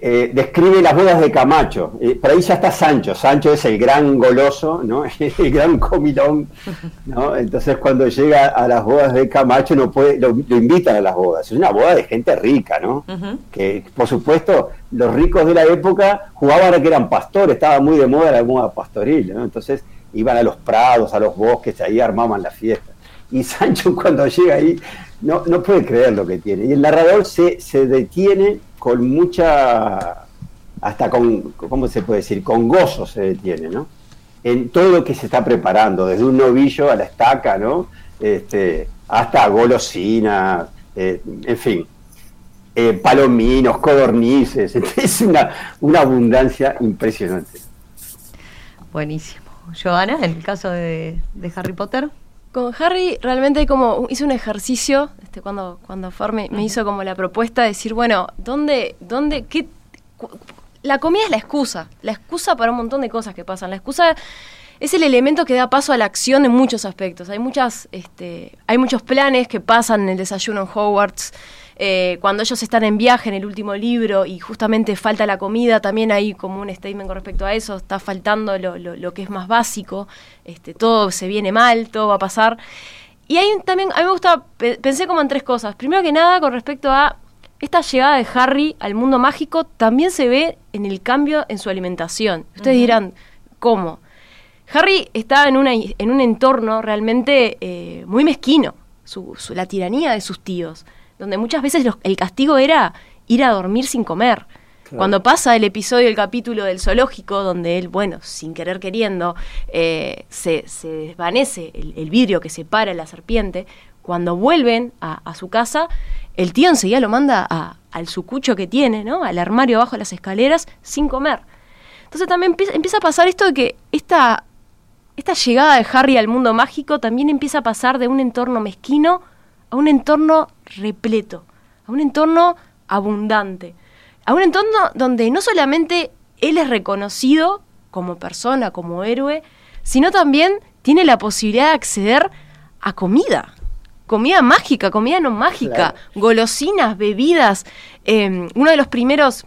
eh, describe las bodas de Camacho. Eh, por ahí ya está Sancho. Sancho es el gran goloso, ¿no? el gran comilón. ¿no? Entonces, cuando llega a las bodas de Camacho, no puede, lo, invitan a las bodas. Es una boda de gente rica, ¿no? Que, por supuesto, los ricos de la época jugaban a que eran pastores. Estaba muy de moda la moda pastoril, ¿no? Entonces, iban a los prados, a los bosques, ahí armaban la fiesta. Y Sancho, cuando llega ahí, no, no puede creer lo que tiene. Y el narrador se, se detiene con mucha, hasta con, ¿cómo se puede decir? Con gozo se detiene, ¿no? En todo lo que se está preparando, desde un novillo a la estaca, ¿no? Este, hasta golosinas, eh, en fin, eh, palominos, codornices, es una, una abundancia impresionante. Buenísimo. Joana, en el caso de, de Harry Potter. Con Harry realmente como hice un ejercicio, este, cuando, cuando Ford me, hizo como la propuesta de decir, bueno, ¿dónde, dónde, qué? La comida es la excusa, la excusa para un montón de cosas que pasan. La excusa es el elemento que da paso a la acción en muchos aspectos. Hay muchas, este, hay muchos planes que pasan en el desayuno en Hogwarts. Eh, cuando ellos están en viaje en el último libro y justamente falta la comida, también hay como un statement con respecto a eso, está faltando lo, lo, que es más básico, este, todo se viene mal, todo va a pasar. Y hay también, a mí me gusta, pensé como en tres cosas. Primero que nada, con respecto a esta llegada de Harry al mundo mágico, también se ve en el cambio en su alimentación. Ustedes dirán, ¿cómo? Harry está en, una, en un entorno realmente eh, muy mezquino, su, la tiranía de sus tíos donde muchas veces el castigo era ir a dormir sin comer. Cuando pasa el episodio, el capítulo del zoológico, donde él, bueno, sin querer queriendo, eh, se, desvanece el, vidrio que separa la serpiente, cuando vuelven a, su casa, el tío enseguida lo manda al sucucho que tiene, ¿no? Al armario abajo de las escaleras, sin comer. Entonces también empieza, a pasar esto de que esta, esta llegada de Harry al mundo mágico también empieza a pasar de un entorno mezquino a un entorno repleto, a un entorno abundante, a un entorno donde no solamente él es reconocido como persona, como héroe, sino también tiene la posibilidad de acceder a comida. Comida mágica, comida no mágica, golosinas, bebidas. Em, uno de los primeros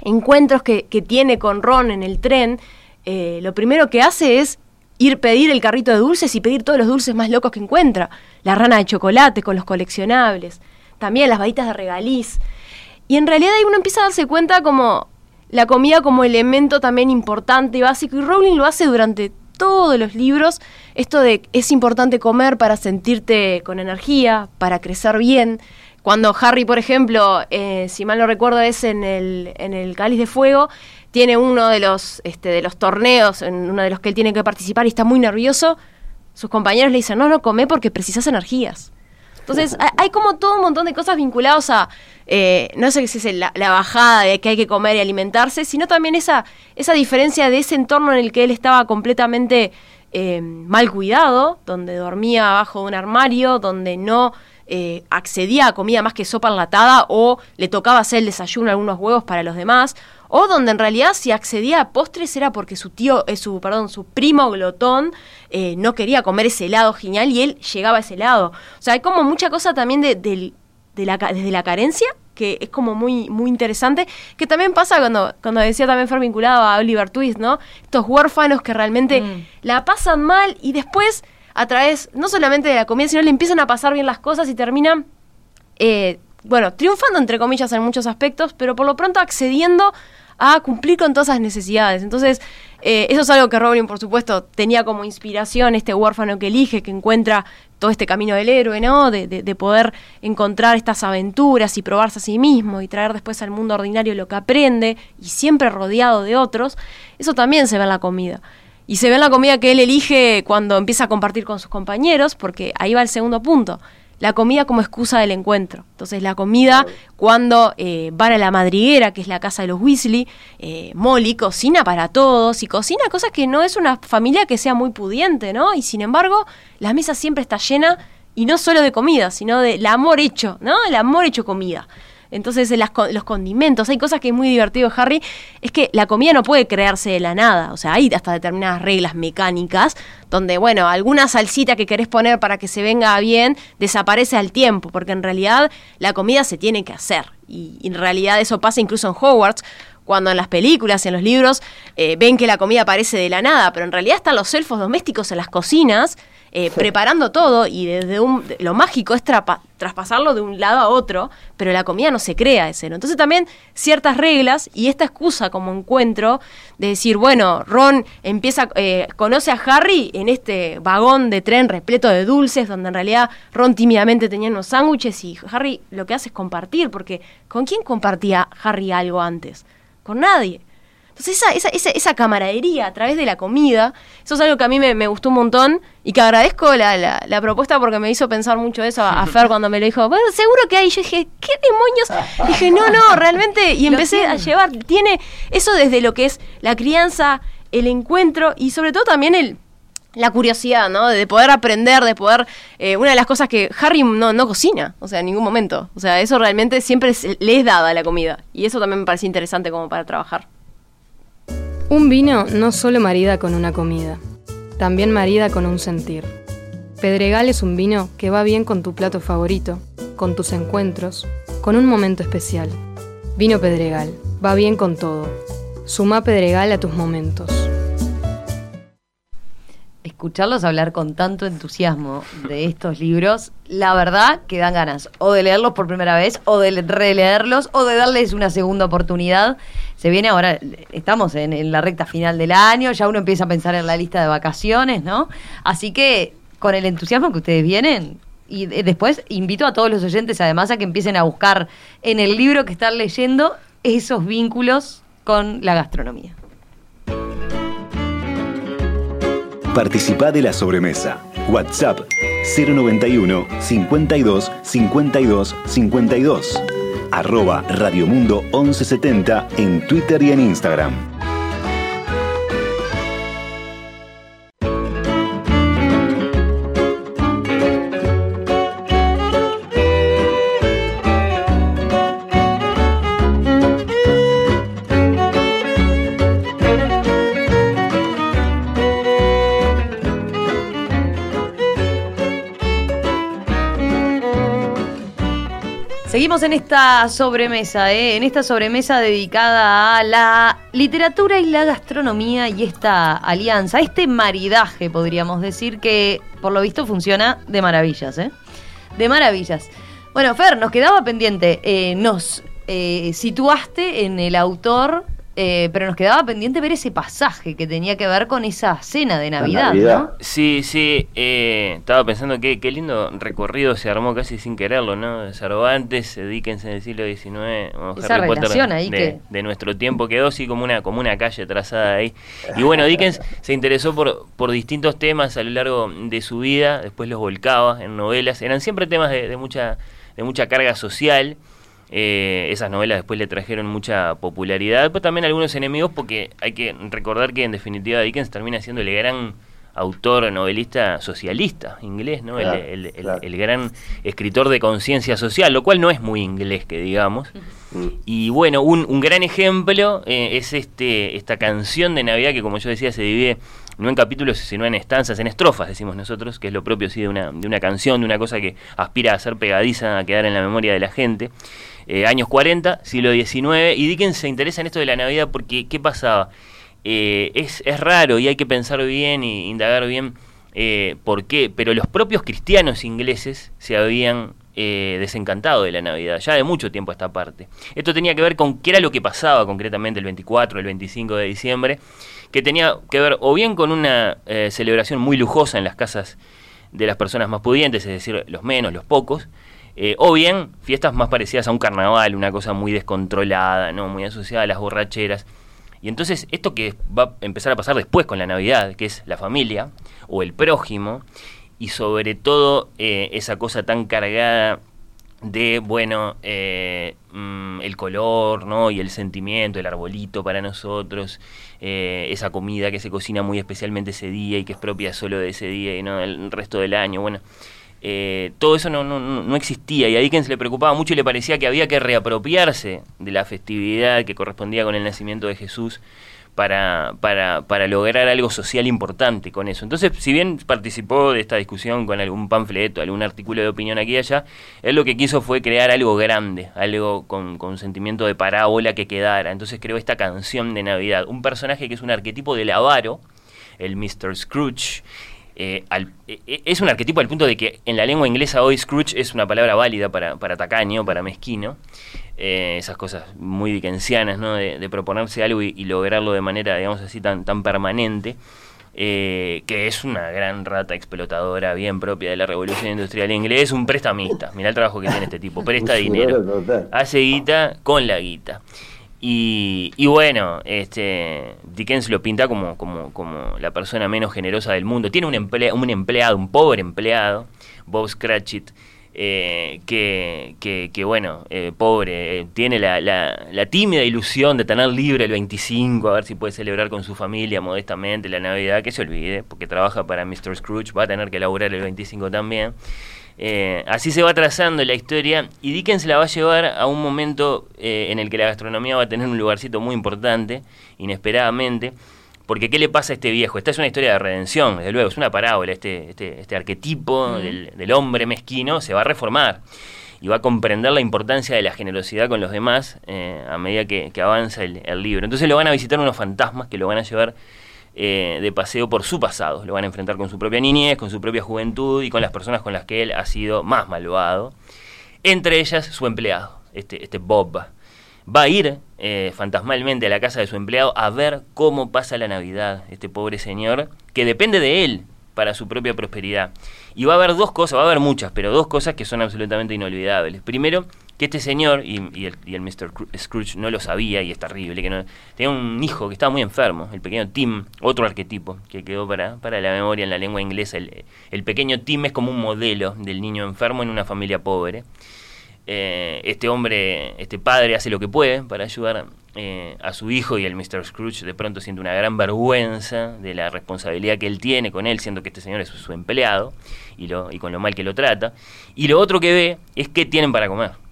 encuentros que, tiene con Ron en el tren, eh, lo primero que hace es ir pedir el carrito de dulces y pedir todos los dulces más locos que encuentra. La rana de chocolate con los coleccionables, también las varitas de regaliz. Y en realidad ahí uno empieza a darse cuenta como la comida como elemento también importante y básico. Y Rowling lo hace durante todos los libros. Esto de es importante comer para sentirte con energía, para crecer bien. Cuando Harry, por ejemplo, eh, si mal no recuerdo, es en el, en el Cáliz de Fuego, tiene uno de los, este, de los torneos, en uno de los que él tiene que participar y está muy nervioso, sus compañeros le dicen, no, no, come porque precisas energías. Entonces, hay como todo un montón de cosas vinculadas a, eh, no sé si es la, bajada de que hay que comer y alimentarse, sino también esa, esa diferencia de ese entorno en el que él estaba completamente eh, mal cuidado, donde dormía abajo de un armario, donde no eh, accedía a comida más que sopa enlatada o le tocaba hacer el desayuno algunos huevos para los demás, o donde en realidad si accedía a postres era porque su tío, eh, su, perdón, su primo glotón eh, no quería comer ese helado genial y él llegaba a ese helado. O sea, hay como mucha cosa también de, la, desde la carencia que es como muy, muy interesante, que también pasa cuando, cuando decía también fue vinculado a Oliver Twist, ¿no? Estos huérfanos que realmente mm. la pasan mal y después a través no solamente de la comida, sino le empiezan a pasar bien las cosas y terminan, eh, bueno, triunfando entre comillas en muchos aspectos, pero por lo pronto accediendo a cumplir con todas esas necesidades. Entonces, eh, eso es algo que Rowling, por supuesto, tenía como inspiración, este huérfano que elige, que encuentra todo este camino del héroe, ¿no? De, de, poder encontrar estas aventuras y probarse a sí mismo y traer después al mundo ordinario lo que aprende y siempre rodeado de otros. Eso también se ve en la comida. Y se ve en la comida que él elige cuando empieza a compartir con sus compañeros, porque ahí va el segundo punto. La comida como excusa del encuentro. Entonces la comida cuando eh, van a la madriguera, que es la casa de los Weasley, eh, Molly cocina para todos y cocina cosas que no es una familia que sea muy pudiente, ¿no? Y sin embargo, la mesa siempre está llena y no solo de comida, sino del amor hecho, ¿no? El amor hecho comida. Entonces, los condimentos, hay cosas que es muy divertido, Harry, es que la comida no puede crearse de la nada. O sea, hay hasta determinadas reglas mecánicas donde, bueno, alguna salsita que querés poner para que se venga bien desaparece al tiempo, porque en realidad la comida se tiene que hacer. Y, en realidad eso pasa incluso en Hogwarts, cuando en las películas, en los libros, eh, ven que la comida aparece de la nada, pero en realidad están los elfos domésticos en las cocinas eh, preparando todo y desde un, lo mágico es traspasarlo de un lado a otro, pero la comida no se crea de cero. Entonces también ciertas reglas y esta excusa como encuentro de decir, bueno, Ron empieza, eh, conoce a Harry en este vagón de tren repleto de dulces, donde en realidad Ron tímidamente tenía unos sándwiches y Harry lo que hace es compartir, porque ¿con quién compartía Harry algo antes? Con nadie. Entonces esa, esa, esa, camaradería a través de la comida, eso es algo que a mí me, gustó un montón y que agradezco la, la, propuesta porque me hizo pensar mucho eso a, Fer cuando me lo dijo, bueno, seguro que hay, yo dije, ¿qué demonios? dije, no, no, realmente, y empecé a llevar, tiene eso desde lo que es la crianza, el encuentro y sobre todo también el la curiosidad, ¿no? De poder aprender, de poder... Eh, una de las cosas que Harry no, no cocina, o sea, en ningún momento. O sea, eso realmente siempre le es dada la comida. Y eso también me parece interesante como para trabajar. Un vino no solo marida con una comida, también marida con un sentir. Pedregal es un vino que va bien con tu plato favorito, con tus encuentros, con un momento especial. Vino Pedregal, va bien con todo. Suma Pedregal a tus momentos escucharlos hablar con tanto entusiasmo de estos libros, la verdad que dan ganas o de leerlos por primera vez, o de releerlos, o de darles una segunda oportunidad. Se viene ahora, estamos en, la recta final del año, ya uno empieza a pensar en la lista de vacaciones, ¿no? Así que con el entusiasmo que ustedes vienen, y después invito a todos los oyentes además a que empiecen a buscar en el libro que están leyendo esos vínculos con la gastronomía. Participa de la sobremesa. WhatsApp 091 52 52 52. Arroba Radiomundo 1170 en Twitter y en Instagram. En esta sobremesa, ¿eh? en esta sobremesa dedicada a la literatura y la gastronomía y esta alianza, este maridaje, podríamos decir, que por lo visto funciona de maravillas. ¿eh? De maravillas. Bueno, Fer, nos quedaba pendiente, eh, nos situaste en el autor eh, pero nos quedaba pendiente ver ese pasaje que tenía que ver con esa cena de Navidad, ¿no? Sí, sí, eh, estaba pensando que qué lindo recorrido se armó casi sin quererlo, ¿no? Cervantes, Dickens en el siglo XIX, esa Harry Potter ahí de, de, nuestro tiempo quedó así como una, como una calle trazada ahí. Y bueno, Dickens se interesó por, por distintos temas a lo largo de su vida, después los volcaba en novelas, eran siempre temas de, de mucha, de mucha carga social. Eh, esas novelas después le trajeron mucha popularidad, pero también algunos enemigos porque hay que recordar que en definitiva Dickens termina siendo el gran autor, novelista socialista inglés, ¿no? el, gran escritor de conciencia social, lo cual no es muy inglés, que digamos. Mm. Y bueno, un, gran ejemplo eh, es este esta canción de Navidad que, como yo decía, se divide no en capítulos, sino en estanzas, en estrofas, decimos nosotros, que es lo propio sí, de, una, de una canción, de una cosa que aspira a ser pegadiza, a quedar en la memoria de la gente. Eh, años 40, siglo XIX, y Dickens se interesa en esto de la Navidad porque, ¿qué pasaba? Eh, es, es, raro y hay que pensar bien e indagar bien eh, por qué, pero los propios cristianos ingleses se habían desencantado de la Navidad, ya de mucho tiempo a esta parte. Esto tenía que ver con qué era lo que pasaba concretamente el 24, el 25 de diciembre, que tenía que ver o bien con una celebración muy lujosa en las casas de las personas más pudientes, es decir, los menos, los pocos, eh, o bien fiestas más parecidas a un carnaval, una cosa muy descontrolada, ¿no? muy asociada a las borracheras. Y entonces esto que va a empezar a pasar después con la Navidad, que es la familia o el prójimo, y sobre todo eh, esa cosa tan cargada de, bueno, eh, mm, el color, ¿no? Y el sentimiento, el arbolito para nosotros, esa comida que se cocina muy especialmente ese día y que es propia solo de ese día y no del resto del año, bueno. Eh, todo eso no, no, no, existía y a Dickens le preocupaba mucho y le parecía que había que reapropiarse de la festividad que correspondía con el nacimiento de Jesús para, para, para, lograr algo social importante con eso. Entonces, si bien participó de esta discusión con algún panfleto, algún artículo de opinión aquí y allá, él lo que quiso fue crear algo grande, algo con, con sentimiento de parábola que quedara. Entonces creó esta canción de Navidad, un personaje que es un arquetipo del avaro, el Mr. Scrooge, eh, eh, eh, es un arquetipo al punto de que en la lengua inglesa hoy Scrooge es una palabra válida para, para tacaño, para mezquino. esas cosas muy dickensianas, ¿no? De, proponerse algo y, lograrlo de manera, digamos así, tan, tan permanente. que es una gran rata explotadora bien propia de la revolución industrial inglesa, es un prestamista, mira el trabajo que tiene este tipo, presta dinero, hace guita con la guita. Y, y, bueno, este, Dickens lo pinta como, como, como, la persona menos generosa del mundo. Tiene un, un empleado, un pobre empleado, Bob Scratchit, eh, que, que, bueno, eh, pobre, eh, tiene la, la, tímida ilusión de tener libre el 25, a ver si puede celebrar con su familia modestamente la Navidad, que se olvide, porque trabaja para Mr. Scrooge, va a tener que laburar el 25 también. Eh, así se va trazando la historia y Dickens la va a llevar a un momento eh, en el que la gastronomía va a tener un lugarcito muy importante, inesperadamente, porque ¿qué le pasa a este viejo? Esta es una historia de redención, desde luego, es una parábola, este, este, este arquetipo del, hombre mezquino se va a reformar y va a comprender la importancia de la generosidad con los demás eh, a medida que, avanza el, el libro. Entonces lo van a visitar unos fantasmas que lo van a llevar eh, de paseo por su pasado. Lo van a enfrentar con su propia niñez, con su propia juventud y con las personas con las que él ha sido más malvado. Entre ellas su empleado, este, este Bob. Va a ir eh, fantasmalmente a la casa de su empleado a ver cómo pasa la Navidad, este pobre señor, que depende de él para su propia prosperidad. Y va a haber dos cosas, va a haber muchas, pero dos cosas que son absolutamente inolvidables. Primero, que este señor, y, el, y, el, Mr. Scrooge no lo sabía, y es terrible, que no, tenía un hijo que estaba muy enfermo, el pequeño Tim, otro arquetipo que quedó para, para la memoria en la lengua inglesa. El, pequeño Tim es como un modelo del niño enfermo en una familia pobre. Eh, este hombre, este padre hace lo que puede para ayudar eh, a su hijo y el Mr. Scrooge de pronto siente una gran vergüenza de la responsabilidad que él tiene con él, siendo que este señor es su empleado y, lo, y con lo mal que lo trata. Y lo otro que ve es qué tienen para comer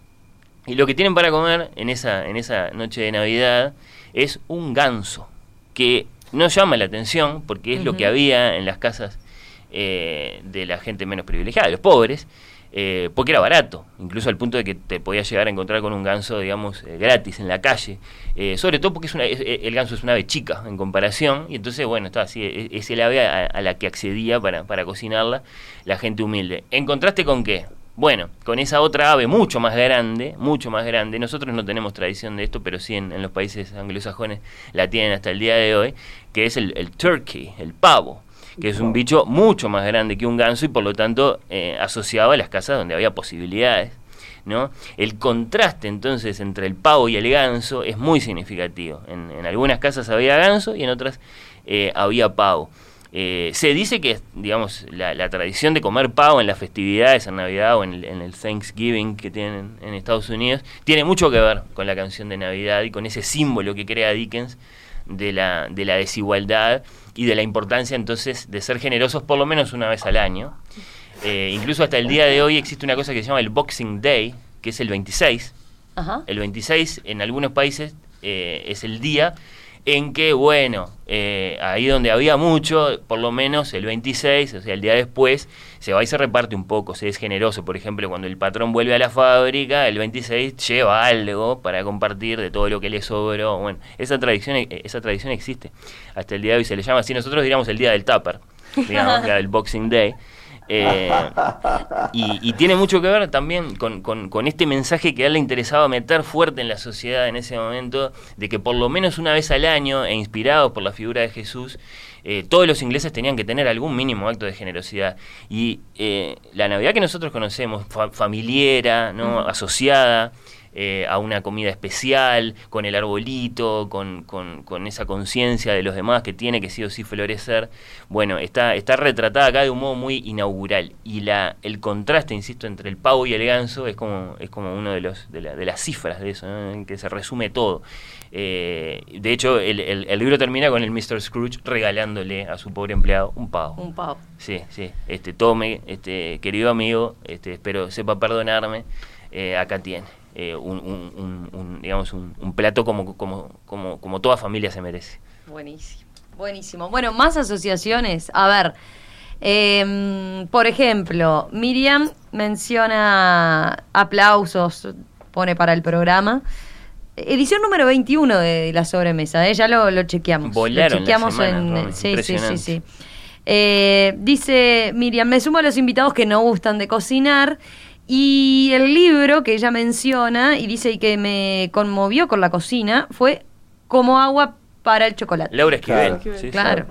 y lo que tienen para comer en esa, en esa noche de Navidad es un ganso, que no llama la atención porque es lo que había en las casas eh, de la gente menos privilegiada, de los pobres. eh, porque era barato, incluso al punto de que te podías llegar a encontrar con un ganso, digamos, eh, gratis en la calle. Eh, sobre todo porque es una, el ganso es una ave chica en comparación, y entonces, bueno, está así, e, es, el ave a, la que accedía para, para cocinarla la gente humilde. ¿En contraste con qué? Bueno, con esa otra ave mucho más grande, mucho más grande, nosotros no tenemos tradición de esto, pero sí en, los países anglosajones la tienen hasta el día de hoy, que es el turkey, el pavo que es un bicho mucho más grande que un ganso y por lo tanto eh, asociado a las casas donde había posibilidades. ¿no? El contraste entonces entre el pavo y el ganso es muy significativo. En, algunas casas había ganso y en otras eh, había pavo. Eh, se dice que, digamos, la, tradición de comer pavo en las festividades, en Navidad o en el, Thanksgiving que tienen en Estados Unidos, tiene mucho que ver con la canción de Navidad y con ese símbolo que crea Dickens de la, de la desigualdad y de la importancia entonces de ser generosos por lo menos una vez al año. Eh, incluso hasta el día de hoy existe una cosa que se llama el Boxing Day, que es el 26. El 26 en algunos países eh, es el día en que, bueno, eh, ahí donde había mucho, por lo menos el 26, o sea, el día después, se va y se reparte un poco, se es generoso. Por ejemplo, cuando el patrón vuelve a la fábrica, el 26 lleva algo para compartir de todo lo que le sobró. Bueno, esa tradición, esa tradición existe. Hasta el día de hoy se le llama así. Nosotros diríamos el día del tupper, digamos, el Boxing Day. Eh, y, tiene mucho que ver también con, este mensaje que a él le interesaba meter fuerte en la sociedad en ese momento, de que por lo menos una vez al año, e inspirados por la figura de Jesús, eh, todos los ingleses tenían que tener algún mínimo acto de generosidad. Y eh, la Navidad que nosotros conocemos, familiera, ¿no? asociada, eh, a una comida especial, con el arbolito, con, con, esa conciencia de los demás que tiene que sí o sí florecer. Bueno, está, está retratada acá de un modo muy inaugural. Y la, el contraste, insisto, entre el pavo y el ganso es como, es como uno de, los, de, de las cifras de eso, en que se resume todo. Eh, de hecho, el, el, libro termina con el Mr. Scrooge regalándole a su pobre empleado un pavo. Un pavo. Sí, sí. Este, tome, este, querido amigo, este, espero sepa perdonarme. Eh, acá tiene. Eh, un, digamos, un, plato como, como, como, como toda familia se merece. Buenísimo, buenísimo. Bueno, más asociaciones. A ver, em, por ejemplo, Miriam menciona aplausos, pone para el programa. Edición número 21 de la sobremesa, ¿eh? ya lo, lo chequeamos. lo chequeamos en. Sí, sí, sí, sí. Eh, dice Miriam, me sumo a los invitados que no gustan de cocinar y el libro que ella menciona y dice que me conmovió con la cocina fue Como agua para el chocolate. Laura Esquivel. Claro.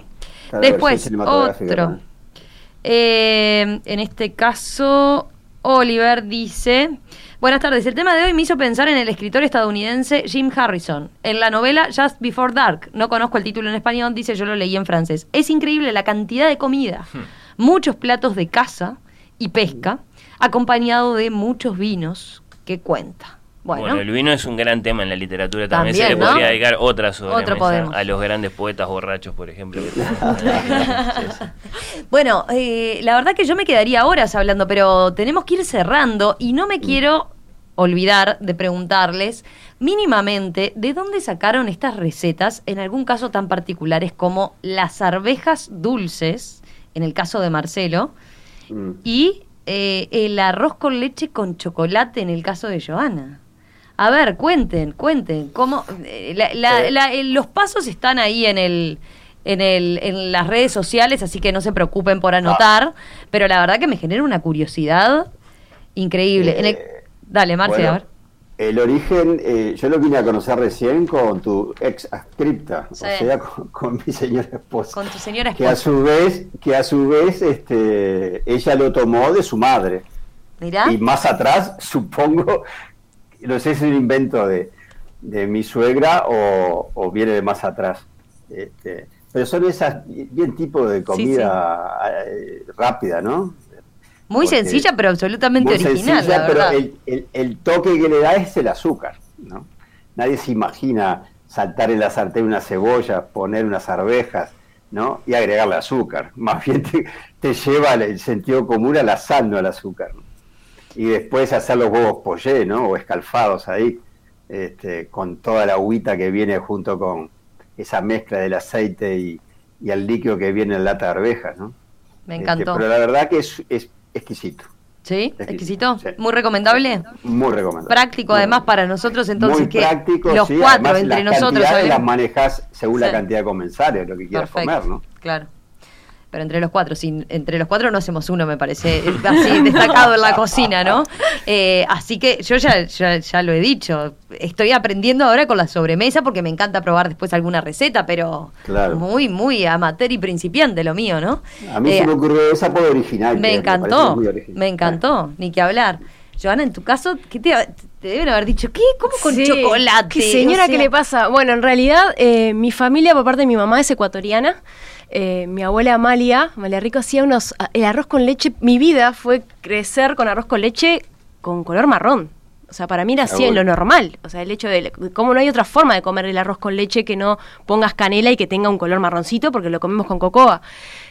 Después, otro. Eh, en este caso, Oliver dice... Buenas tardes. El tema de hoy me hizo pensar en el escritor estadounidense Jim Harrison. En la novela Just Before Dark, no conozco el título en español, dice yo lo leí en francés. Es increíble la cantidad de comida. Hmm. Muchos platos de caza y pesca acompañado de muchos vinos que cuenta. Bueno, el vino es un gran tema en la literatura también. se le podría dedicar otras horas a los grandes poetas borrachos, por ejemplo. Bueno, eh, la verdad que yo me quedaría horas hablando, pero tenemos que ir cerrando y no me mm. quiero olvidar de preguntarles mínimamente de dónde sacaron estas recetas, en algún caso tan particulares como las arvejas dulces, en el caso de Marcelo, mm. y eh, el arroz con leche con chocolate en el caso de Joana. A ver, cuenten, cuenten, cómo eh, eh. los pasos están ahí en el, en, el, en las redes sociales, así que no se preocupen por anotar, pero la verdad que me genera una curiosidad increíble. dale, Marce, a ver. El origen, eh, yo lo vine a conocer recién con tu ex adscripta, o sea, con, mi señora esposa. Con tu señora esposa. Que a su vez, que a su vez, este, ella lo tomó de su madre. Mirá. Y más atrás, supongo, no sé si es un invento de, de mi suegra o, viene de más atrás. Este, pero son esas bien tipo de comida eh, rápida, ¿no? Muy sencilla, pero absolutamente original. pero el, toque que le da es el azúcar. ¿no? Nadie se imagina saltar en la sartén una cebolla, poner unas arvejas ¿no? y agregarle azúcar. Más bien te, lleva el sentido común al sal, no al azúcar. Y después hacer los huevos pollé, ¿no? o escalfados ahí, este, con toda la agüita que viene junto con esa mezcla del aceite y, el líquido que viene en lata de arvejas. ¿no? Me encantó. Este, pero la verdad que es exquisito. ¿Sí? ¿Exquisito? ¿Muy recomendable? Muy recomendable. Práctico, además, para nosotros, entonces, Muy que práctico, los sí, cuatro además, entre las nosotros. ¿sabes? las manejas según la cantidad de comensales, lo que quieras Perfecto, comer, ¿no? Claro. Pero entre los cuatro, sin, entre los cuatro no hacemos uno, me parece, así destacado en la cocina, ¿no? Eh, así que yo ya, ya, ya lo he dicho, estoy aprendiendo ahora con la sobremesa porque me encanta probar después alguna receta, pero Claro. muy, muy amateur y principiante lo mío, ¿no? A mí Eh, se me ocurrió esa por original. me encantó, muy original. me encantó, ni que hablar. Joana, en tu caso, ¿qué te, te deben haber dicho? ¿Qué? ¿Cómo con Sí. chocolate? ¿Qué señora, O sea, ¿qué le pasa? Bueno, en realidad, eh, mi familia, por parte de mi mamá, es ecuatoriana. Eh, mi abuela Amalia, Amalia Rico, hacía unos. El arroz con leche. Mi vida fue crecer con arroz con leche con color marrón. O sea, para mí era así Ah, en lo normal. O sea, el hecho de. Como no hay otra forma de comer el arroz con leche que no pongas canela y que tenga un color marroncito, porque lo comemos con cocoa.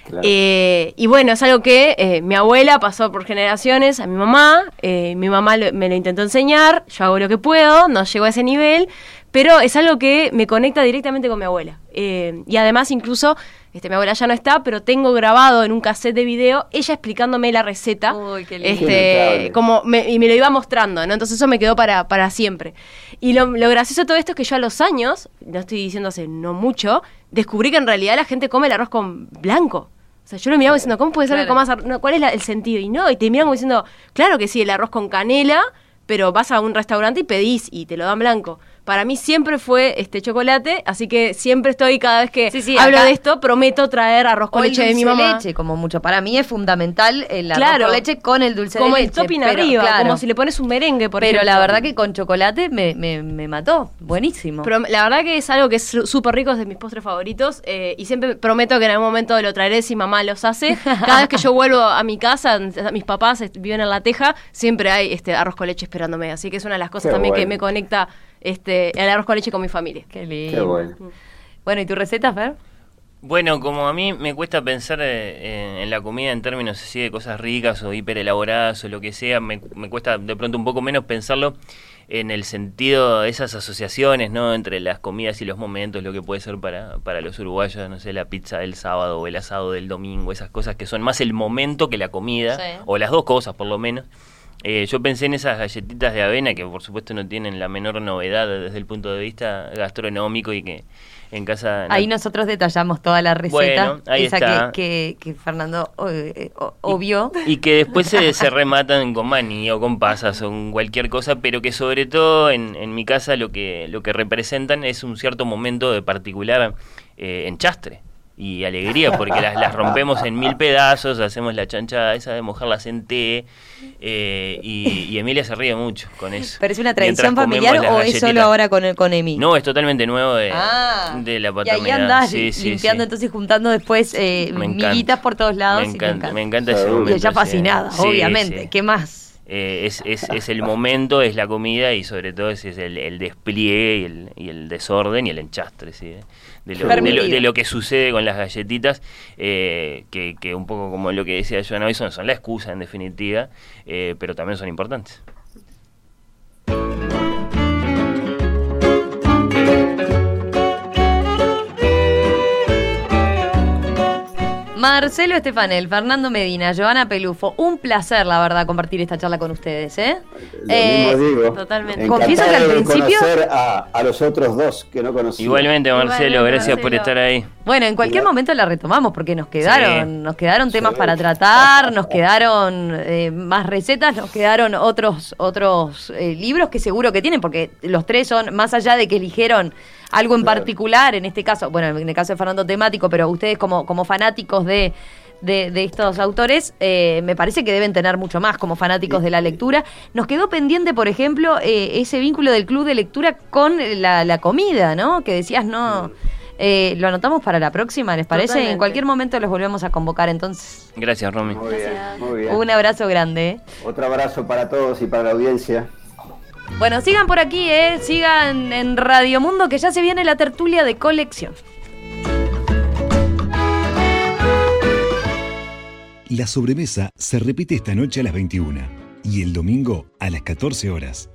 Claro. Eh, y bueno, es algo que eh, mi abuela pasó por generaciones a mi mamá, eh, mi mamá lo- me lo intentó enseñar, yo hago lo que puedo, no llego a ese nivel, pero es algo que me conecta directamente con mi abuela. Eh, y además incluso, este, mi abuela ya no está, pero tengo grabado en un cassette de video ella explicándome la receta, Uy, qué lindo. este, como me- y me lo iba mostrando, ¿no? Entonces eso me quedó para, para siempre. Y lo, lo gracioso de todo esto es que yo a los años, no estoy diciendo hace no mucho, descubrí que en realidad la gente come el arroz con blanco. O sea, yo lo miraba diciendo, ¿cómo puede ser que comas arroz? No, ¿Cuál es la- el sentido? Y no, y te miran como diciendo, claro que sí, el arroz con canela, pero vas a un restaurante y pedís y te lo dan blanco. Para mí siempre fue este chocolate, así que siempre estoy, cada vez que Sí, sí, hablo acá- de esto, prometo traer arroz con o el leche de mi mamá. leche, como mucho. Para mí es fundamental el arroz Claro. con leche con el dulce como de el leche. topping pero, arriba, claro. como si le pones un merengue, por Pero ejemplo. la verdad que con chocolate me, me, me mató. Buenísimo. Pero la verdad que es algo que es súper rico, es de mis postres favoritos. eh, y siempre prometo que en algún momento lo traeré si mamá los hace. Cada vez que yo vuelvo a mi casa, mis papás viven en La Teja, siempre hay este arroz con leche esperándome. Así que es una de las cosas Qué también que me conecta este, el arroz con leche con mi familia. Qué lindo. Qué bueno. Bueno, ¿y tu receta, Fer? Bueno, como a mí me cuesta pensar eh, en, en la comida en términos así de cosas ricas o hiper elaboradas o lo que sea, me, me cuesta de pronto un poco menos pensarlo en el sentido de esas asociaciones, ¿no? Entre las comidas y los momentos, lo que puede ser para, para los uruguayos, no sé, la pizza del sábado o el asado del domingo, esas cosas que son más el momento que la comida, Sí. o las dos cosas por lo menos. Eh, yo pensé en esas galletitas de avena que por supuesto no tienen la menor novedad desde el punto de vista gastronómico y que en casa... Ahí nosotros detallamos toda la receta. Bueno, ahí esa está. Que, que, que Fernando eh, obvió. Y que después se, se rematan con maní o con pasas o con cualquier cosa, pero que sobre todo en, en mi casa lo que, lo que representan es un cierto momento de particular eh, enchastre y alegría, porque las, las rompemos en mil pedazos, hacemos la chanchada esa de mojarlas en té, eh, y, y Emilia se ríe mucho con eso. ¿Pero es una tradición familiar o es solo ahora con, con Emi? No, es totalmente nuevo de, Ah, de la y paternidad. ahí andás Sí, sí, limpiando, sí. entonces juntando después eh, Me encanta. miguitas por todos lados. Me y encanta, me encanta ese Seguro. Y momento. ella fascinada, Sí, obviamente. sí. ¿Qué más? Eh, es, es, es el momento, es la comida y sobre todo es, es el, el despliegue y el, y el desorden y el enchastre, ¿sí? De, lo, de, lo, de lo que sucede con las galletitas, eh, que, que un poco como lo que decía Joana hoy son, son la excusa en definitiva, eh, pero también son importantes. Marcelo Estefanel, Fernando Medina, Joana Pelufo, un placer, la verdad, compartir esta charla con ustedes, ¿eh? Lo Eh, mismo digo. totalmente. Confieso que al principio- conocer a, a los otros dos que no conocía. Igualmente, Marcelo, Igualmente, gracias por estar ahí. Bueno, en cualquier momento la retomamos porque nos quedaron, Sí. nos quedaron temas Sí. para tratar, nos quedaron eh, más recetas, nos quedaron otros otros eh, libros que seguro que tienen porque los tres son más allá de que eligieron algo en Claro. particular, en este caso, bueno, en el caso de Fernando temático, pero ustedes como como fanáticos de de, de estos autores, eh, me parece que deben tener mucho más como fanáticos de la lectura. Nos quedó pendiente, por ejemplo, eh, ese vínculo del club de lectura con la, la comida, ¿no? Que decías, no, eh, lo anotamos para la próxima, ¿les parece? Totalmente. En cualquier momento los volvemos a convocar, entonces. Gracias, Romy. Muy bien, muy bien. Un abrazo grande. ¿eh? Otro abrazo para todos y para la audiencia. Bueno, sigan por aquí, ¿eh? Sigan en Radio Mundo, que ya se viene la tertulia de colección. La sobremesa se repite esta noche a las 21 y el domingo a las 14 horas